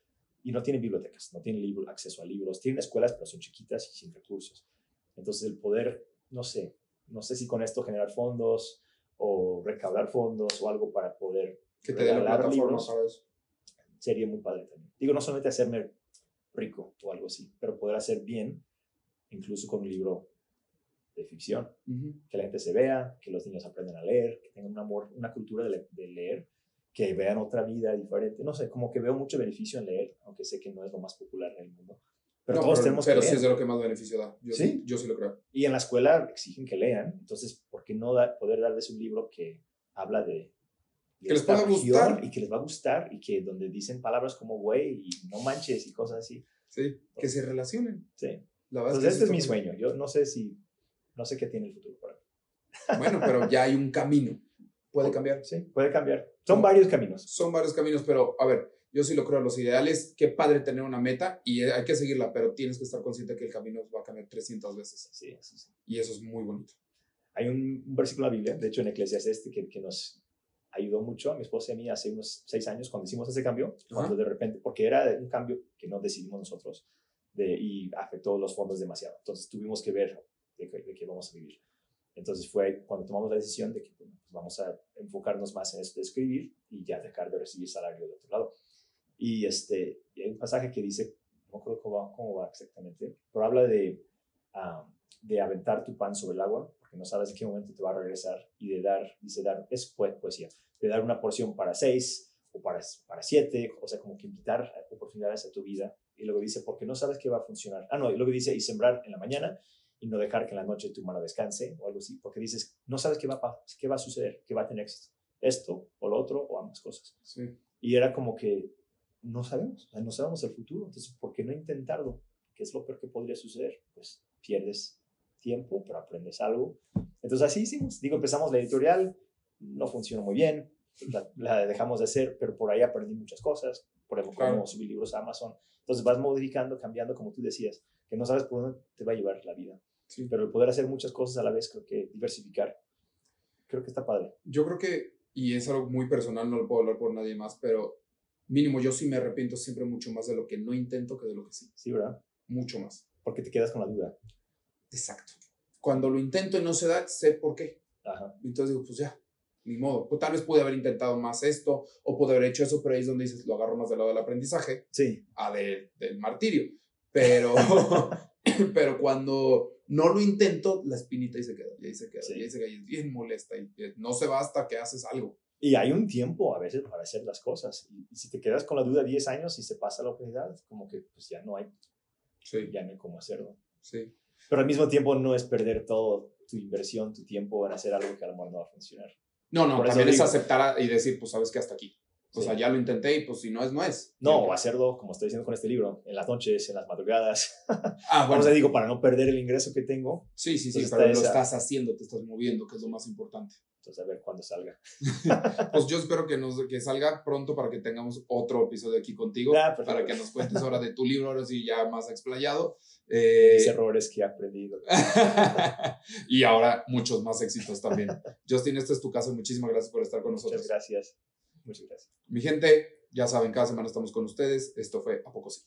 y no tienen bibliotecas, no tienen libro, acceso a libros, tienen escuelas, pero son chiquitas y sin recursos. Entonces, el poder, no sé, no sé si con esto generar fondos o recaudar fondos o algo para poder Que te dé la plataforma libros. Sería muy padre también. Digo, no solamente hacerme rico o algo así, pero poder hacer bien, incluso con un libro de ficción, Ujú. que la gente se vea, que los niños aprendan a leer, que tengan un amor, una cultura de, le- de leer, que vean otra vida diferente. No sé, como que veo mucho beneficio en leer, aunque sé que no es lo más popular en el mundo. Pero No, todos pero, tenemos pero que sí leer. es de lo que más beneficio da. Yo ¿Sí? Yo sí lo creo. Y en la escuela exigen que lean, entonces, ¿por qué no da- poder darles un libro que habla de... Que les pueda gustar. Y que les va a gustar y que donde dicen palabras como güey y no manches y cosas así. Sí. Que se relacionen. Sí. La verdad Entonces, es que este es mi sueño. Yo no sé si, no sé qué tiene el futuro para mí. Bueno, pero ya hay un camino. Puede cambiar. Sí, puede cambiar. Son varios caminos. Son varios caminos, pero a ver, yo sí lo creo. Los ideales, qué padre tener una meta y hay que seguirla, pero tienes que estar consciente que el camino va a cambiar 300 veces. Sí, eso sí. Y eso es muy bonito. Hay un, un versículo en la Biblia, de hecho en Eclesiastes, este, que, que nos ayudó mucho a mi esposa y a mí hace unos seis años cuando hicimos ese cambio, cuando de repente, porque era un cambio que no decidimos nosotros de, y afectó los fondos demasiado. Entonces tuvimos que ver de, qué- de qué vamos a vivir. Entonces fue cuando tomamos la decisión de que pues vamos a enfocarnos más en esto de escribir y ya dejar de recibir salario de otro lado. Y, este, y hay un pasaje que dice, no creo cómo va, cómo va exactamente, pero habla de, ah, de aventar tu pan sobre el agua, porque no sabes en qué momento te va a regresar, y de dar, dice dar, es po- poesía, de dar una porción para seis o para, para siete, o sea, como que invitar oportunidades a tu vida. Y luego dice, porque no sabes qué va a funcionar. Ah, no, y luego dice, y sembrar en la mañana y no dejar que en la noche tu mano descanse o algo así, porque dices, no sabes qué va, a qué va a suceder, qué va a tener éxito, esto o lo otro o ambas cosas. Sí. Y era como que no sabemos, no sabemos el futuro, entonces, ¿por qué no intentarlo? ¿Qué es lo peor que podría suceder? Pues pierdes tiempo, pero aprendes algo. Entonces así hicimos, digo, empezamos la editorial, no funcionó muy bien, la, la dejamos de hacer, pero por ahí aprendí muchas cosas, por ejemplo, Claro. cómo subir libros a Amazon. Entonces vas modificando, cambiando, como tú decías, que no sabes por dónde te va a llevar la vida, Sí. pero el poder hacer muchas cosas a la vez, creo que diversificar, creo que está padre. Yo creo que, y es algo muy personal, no lo puedo hablar por nadie más, pero mínimo yo sí me arrepiento siempre mucho más de lo que no intento que de lo que sí. Sí, ¿verdad? Mucho más. Porque te quedas con la duda. Exacto. Cuando lo intento y no se da, sé por qué. Ajá. Entonces digo, pues ya, ni modo. Pues tal vez pude haber intentado más esto o pude haber hecho eso, pero ahí es donde dices, lo agarro más del lado del aprendizaje Sí, a de- del martirio. Pero, pero cuando no lo intento, la espinita ahí se queda, y ahí se queda, Sí. y ahí se queda, y es bien molesta, y no se va hasta que haces algo. Y hay un tiempo a veces para hacer las cosas. Y, y si te quedas con la duda 10 años y se pasa la oportunidad, como que pues ya no hay, Sí, ya no hay cómo hacerlo. sí. Pero al mismo tiempo no es perder todo tu inversión, tu tiempo en hacer algo que a lo mejor no va a funcionar. No, no, Por también es aceptar y decir, pues sabes que hasta aquí. O Sí. sea, ya lo intenté y pues si no es, no es. No, Siempre. hacerlo, como estoy diciendo con este libro, en las noches, en las madrugadas. Ah, bueno. Vamos a digo, para no perder el ingreso que tengo. Sí, sí, sí, pero lo esa- estás haciendo, te estás moviendo, que es lo más importante. Entonces, a ver cuándo salga. Pues yo espero que, nos, que salga pronto para que tengamos otro episodio aquí contigo, Ah, para que nos cuentes ahora de tu libro, ahora sí ya más explayado. Eh, Mis errores que he aprendido. y ahora muchos más éxitos también. Justin, esta es tu casa, muchísimas gracias por estar con nosotros. Muchas gracias. Muchas gracias. Mi gente, ya saben, cada semana estamos con ustedes. Esto fue A Poco Sí.